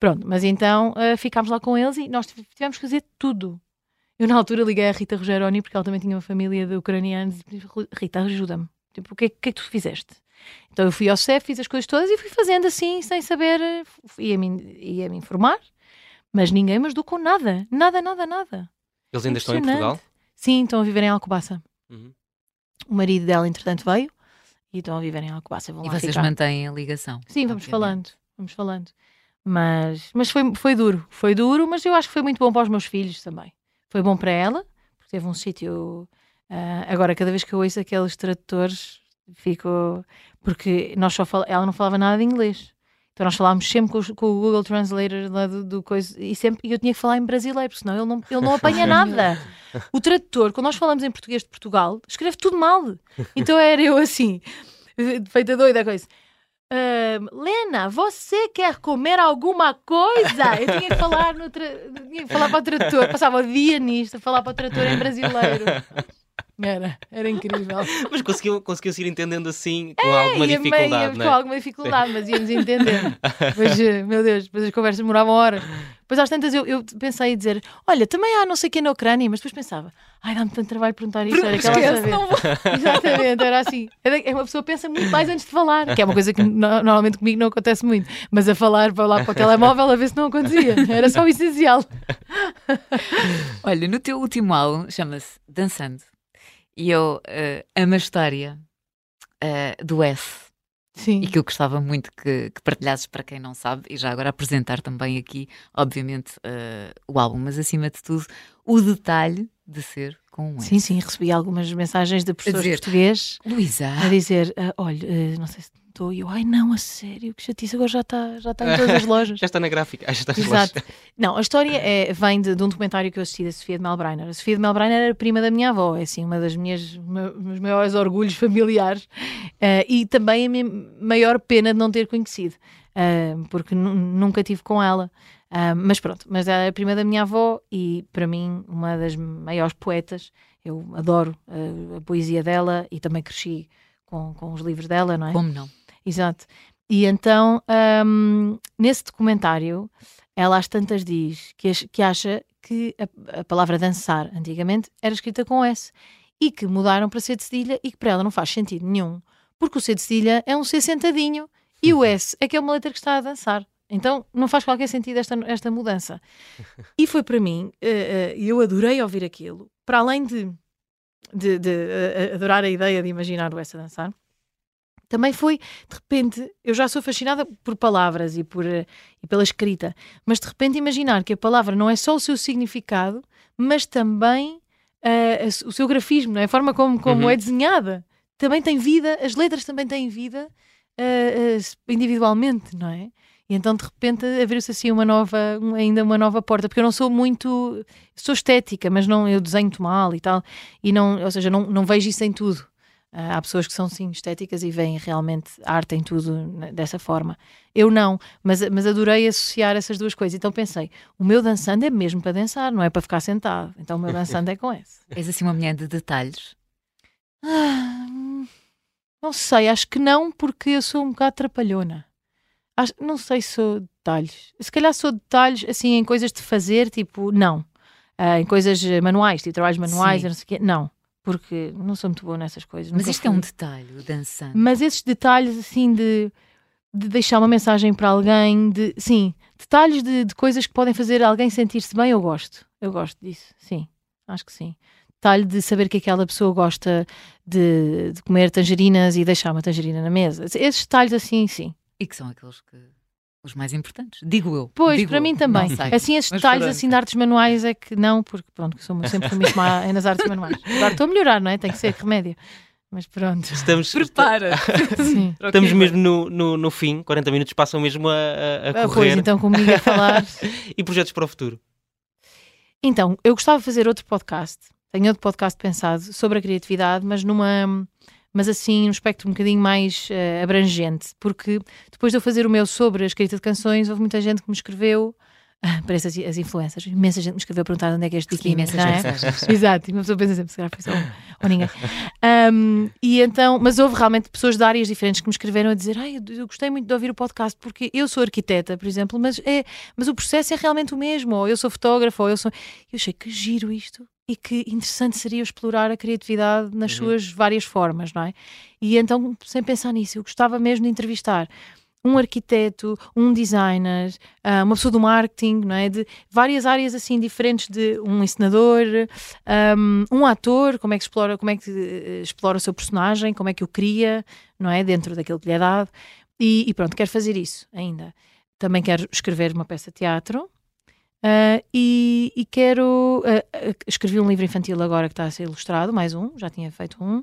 [SPEAKER 2] Pronto, mas então uh, ficámos lá com eles e nós tivemos que fazer tudo. Eu, na altura, liguei a Rita Rogeroni, porque ela também tinha uma família de ucranianos, e disse, Rita, ajuda-me. Tipo, o que, é, que é que tu fizeste? Então eu fui ao CEF, fiz as coisas todas e fui fazendo assim, sem saber, ia-me ia -me informar, mas ninguém me ajudou com nada. Nada, nada, nada.
[SPEAKER 3] Eles ainda estão em Portugal?
[SPEAKER 2] Sim, estão a viver em Alcobaça.
[SPEAKER 3] Uhum.
[SPEAKER 2] O marido dela, entretanto, veio e estão a viver em Alcobaça. Vão
[SPEAKER 1] e
[SPEAKER 2] lá
[SPEAKER 1] vocês
[SPEAKER 2] ficar.
[SPEAKER 1] mantêm a ligação?
[SPEAKER 2] Sim, vamos falando, vamos falando. Mas, mas foi, foi duro, foi duro, mas eu acho que foi muito bom para os meus filhos também. Foi bom para ela, porque teve um sítio. Uh, agora, cada vez que eu ouço aqueles tradutores, fico. Porque nós só fal... ela não falava nada de inglês. Então nós falámos sempre com, com o Google Translator lá do, do coisa e sempre e eu tinha que falar em brasileiro, porque senão ele não, ele não apanha nada. O tradutor, quando nós falamos em português de Portugal, escreve tudo mal. Então era eu assim, feita doida coisa. "Ahm, Lena, você quer comer alguma coisa? Eu tinha que falar no tra... tinha que falar para o tradutor, passava o dia nisto, a falar para o tradutor em brasileiro. Era, era incrível.
[SPEAKER 3] Mas conseguiu, conseguiu se ir entendendo assim com alguma
[SPEAKER 2] Ia meio-
[SPEAKER 3] dificuldade,
[SPEAKER 2] íamos
[SPEAKER 3] não
[SPEAKER 2] com
[SPEAKER 3] é?
[SPEAKER 2] alguma dificuldade, mas íamos entendendo. Depois, eh, meu Deus, depois as conversas demoravam horas. Depois às tantas eu, eu pensei em dizer, olha, também há não sei quem na Ucrânia, mas depois pensava, ai, dá-me tanto trabalho perguntar isso, era aquela saber. Exatamente, era assim. É uma pessoa pensa muito mais antes de falar, que é uma coisa que no- normalmente comigo não acontece muito, mas a falar para lá para o telemóvel a ver se não acontecia. Era só o essencial.
[SPEAKER 1] Olha, no teu último álbum chama-se Dançando. E eu eh, amo a história eh, do S.
[SPEAKER 2] Sim.
[SPEAKER 1] E que eu gostava muito que, que partilhasses para quem não sabe, e já agora apresentar também aqui, obviamente, eh, o álbum, mas acima de tudo, o detalhe de ser com um S.
[SPEAKER 2] Sim, sim, recebi algumas mensagens de professores
[SPEAKER 1] dizer,
[SPEAKER 2] português
[SPEAKER 1] Luísa,
[SPEAKER 2] a dizer: ah, olha, eh, não sei se estou. E eu, ai não, a sério, que chatice, agora já está já está em todas as lojas.
[SPEAKER 3] Já está na gráfica. Ah, já está nas
[SPEAKER 2] Exato.
[SPEAKER 3] lojas.
[SPEAKER 2] Não, a história é, vem de, de um documentário que eu assisti da Sofia de Melbrenner. A Sofia de Melbrenner era prima da minha avó, é assim, uma das minhas me- meus maiores orgulhos familiares eh, e também a minha maior pena de não ter conhecido, eh, porque nu- nunca tive com ela. Ah, mas pronto, mas ela é prima da minha avó e para mim uma das maiores poetas. Eu adoro eh, a poesia dela e também cresci com, com os livros dela, não é?
[SPEAKER 1] como não?
[SPEAKER 2] Exato. E então, hum, nesse documentário, ela às tantas diz que, que acha que a, a palavra dançar antigamente era escrita com S e que mudaram para C de cedilha e que para ela não faz sentido nenhum, porque o C de cedilha é um C sentadinho e o S é que é uma letra que está a dançar. Então não faz qualquer sentido esta, esta mudança. E foi para mim, eh, eh, e eu adorei ouvir aquilo, para além de, de, de, eh, adorar a ideia de imaginar o S a dançar, também foi, de repente, eu já sou fascinada por palavras e, por, eh, e pela escrita, mas de repente imaginar que a palavra não é só o seu significado, mas também su- o seu grafismo, não é? a forma como, como
[SPEAKER 3] Uhum.
[SPEAKER 2] é desenhada, também tem vida, as letras também têm vida eh, eh, individualmente, não é? E então de repente abriu-se assim uma nova, ainda uma nova porta, porque eu não sou muito, sou estética, mas não, eu desenho-te mal e tal, e não, ou seja, não, não vejo isso em tudo. Ah, há pessoas que são sim estéticas e veem realmente arte em tudo né, dessa forma. Eu não, mas, mas adorei associar essas duas coisas. Então pensei, o meu dançando é mesmo para dançar, não é para ficar sentado. Então o meu dançando é com esse.
[SPEAKER 1] És assim uma mulher de detalhes.
[SPEAKER 2] Ah, não sei, acho que não, porque eu sou um bocado trapalhona. Acho- não sei se sou detalhes. Se calhar sou detalhes assim em coisas de fazer, tipo, não. Ah, em coisas manuais, tipo trabalhos manuais, não sei o quê, não. Porque não sou muito boa nessas coisas.
[SPEAKER 1] Mas isto é um
[SPEAKER 2] fui.
[SPEAKER 1] detalhe, o dançando.
[SPEAKER 2] Mas esses detalhes assim de, de deixar uma mensagem para alguém, de sim, detalhes de, de coisas que podem fazer alguém sentir-se bem, eu gosto. Eu gosto disso, sim, acho que sim. Detalhe de saber que aquela pessoa gosta de, de comer tangerinas e deixar uma tangerina na mesa. Esses detalhes assim, sim.
[SPEAKER 1] E que são aqueles que. Os mais importantes. Digo eu.
[SPEAKER 2] Pois,
[SPEAKER 1] digo
[SPEAKER 2] para
[SPEAKER 1] eu.
[SPEAKER 2] mim também. Assim, esses
[SPEAKER 1] Mas
[SPEAKER 2] detalhes
[SPEAKER 1] pronto.
[SPEAKER 2] assim de artes manuais é que não, porque pronto, que sou sempre muito má nas artes manuais. Agora estou a melhorar, não é? Tem que ser remédio. Mas pronto.
[SPEAKER 3] Estamos,
[SPEAKER 1] Prepara!
[SPEAKER 2] Sim.
[SPEAKER 3] estamos mesmo no, no, no fim, 40 minutos passam mesmo a, a- a
[SPEAKER 2] Ah,
[SPEAKER 3] correr.
[SPEAKER 2] pois, então comigo a falar.
[SPEAKER 3] E projetos para o futuro?
[SPEAKER 2] Então, eu gostava de fazer outro podcast. Tenho outro podcast pensado sobre a criatividade, mas numa. Mas assim, num espectro um bocadinho mais eh, abrangente, porque depois de eu fazer o meu sobre a escrita de canções, houve muita gente que me escreveu, ah, parece as, as influências, imensa gente me escreveu a perguntar onde é que é este biquíni, é?
[SPEAKER 1] mensagens.
[SPEAKER 2] Exato, e uma pessoa pensa sempre, se calhar foi só um, ou ninguém. Um, e então, mas houve realmente pessoas de áreas diferentes que me escreveram a dizer: Ai, eu, eu gostei muito de ouvir o podcast, porque eu sou arquiteta, por exemplo, mas, é, mas o processo é realmente o mesmo, ou eu sou fotógrafo, ou eu sou. Eu achei que giro isto e que interessante seria explorar a criatividade nas suas várias formas, não é? E então, sem pensar nisso, eu gostava mesmo de entrevistar um arquiteto, um designer, ah, uma pessoa do marketing, não é? De várias áreas assim diferentes de um encenador, um, um ator, como é que explora, como é que eh, explora o seu personagem, como é que o cria, não é? Dentro daquilo que lhe é dado. E, e pronto, quero fazer isso ainda. Também quero escrever uma peça de teatro. Ah, e, e quero. ah, escrevi um livro infantil agora que está a ser ilustrado, mais um, já tinha feito um.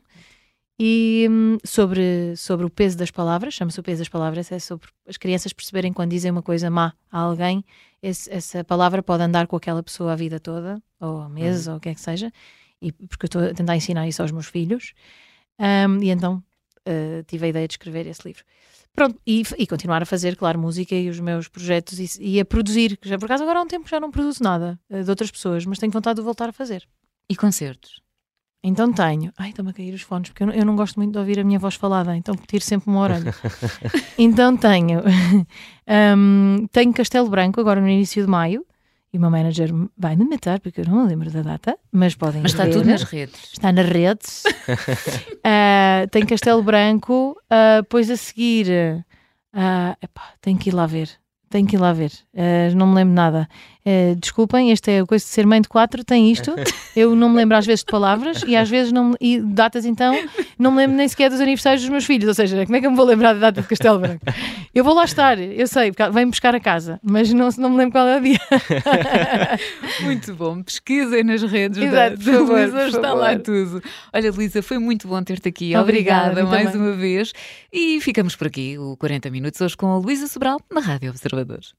[SPEAKER 2] E hum, sobre, sobre o peso das palavras, chama-se o peso das palavras, é sobre as crianças perceberem quando dizem uma coisa má a alguém, esse, essa palavra pode andar com aquela pessoa a vida toda, ou a meses, ou o que é que seja, e, porque eu estou a tentar ensinar isso aos meus filhos. Um, e então uh, tive a ideia de escrever esse livro. Pronto, e, e, continuar a fazer, claro, música e os meus projetos e, e, a produzir, que já por acaso agora há um tempo já não produzo nada uh, de outras pessoas, mas tenho vontade de voltar a fazer.
[SPEAKER 1] E concertos?
[SPEAKER 2] Então tenho. Ai, estão-me a cair os fones, porque eu não, eu não, gosto muito de ouvir a minha voz falada, então tiro sempre uma orelha. então tenho. um, tenho Castelo Branco agora no início de maio. E o meu manager vai me matar porque eu não me lembro da data, mas podem
[SPEAKER 1] Mas está
[SPEAKER 2] ver.
[SPEAKER 1] tudo nas redes.
[SPEAKER 2] Está nas redes. uh, tem Castelo Branco, uh, depois a seguir. Uh, epá, tenho que ir lá ver. Tenho que ir lá ver. Uh, não me lembro nada. Uh, desculpem, esta é a coisa de ser mãe de quatro, tem isto. Eu não me lembro às vezes de palavras e às vezes não e datas então, não me lembro nem sequer dos aniversários dos meus filhos. Ou seja, como é que eu me vou lembrar da data de Castelo Branco? Eu vou lá estar, eu sei, vem buscar a casa, mas não, não me lembro qual é o dia.
[SPEAKER 1] muito bom. Pesquisem nas redes
[SPEAKER 2] Exato,
[SPEAKER 1] da,
[SPEAKER 2] por favor,
[SPEAKER 1] Luísa, está
[SPEAKER 2] favor.
[SPEAKER 1] lá tudo. Olha, Luísa, foi muito bom ter-te aqui.
[SPEAKER 2] Obrigada,
[SPEAKER 1] Obrigada mais
[SPEAKER 2] também.
[SPEAKER 1] uma vez. E ficamos por aqui, o 40 Minutos, hoje com a Luísa Sobral, na Rádio Observadores.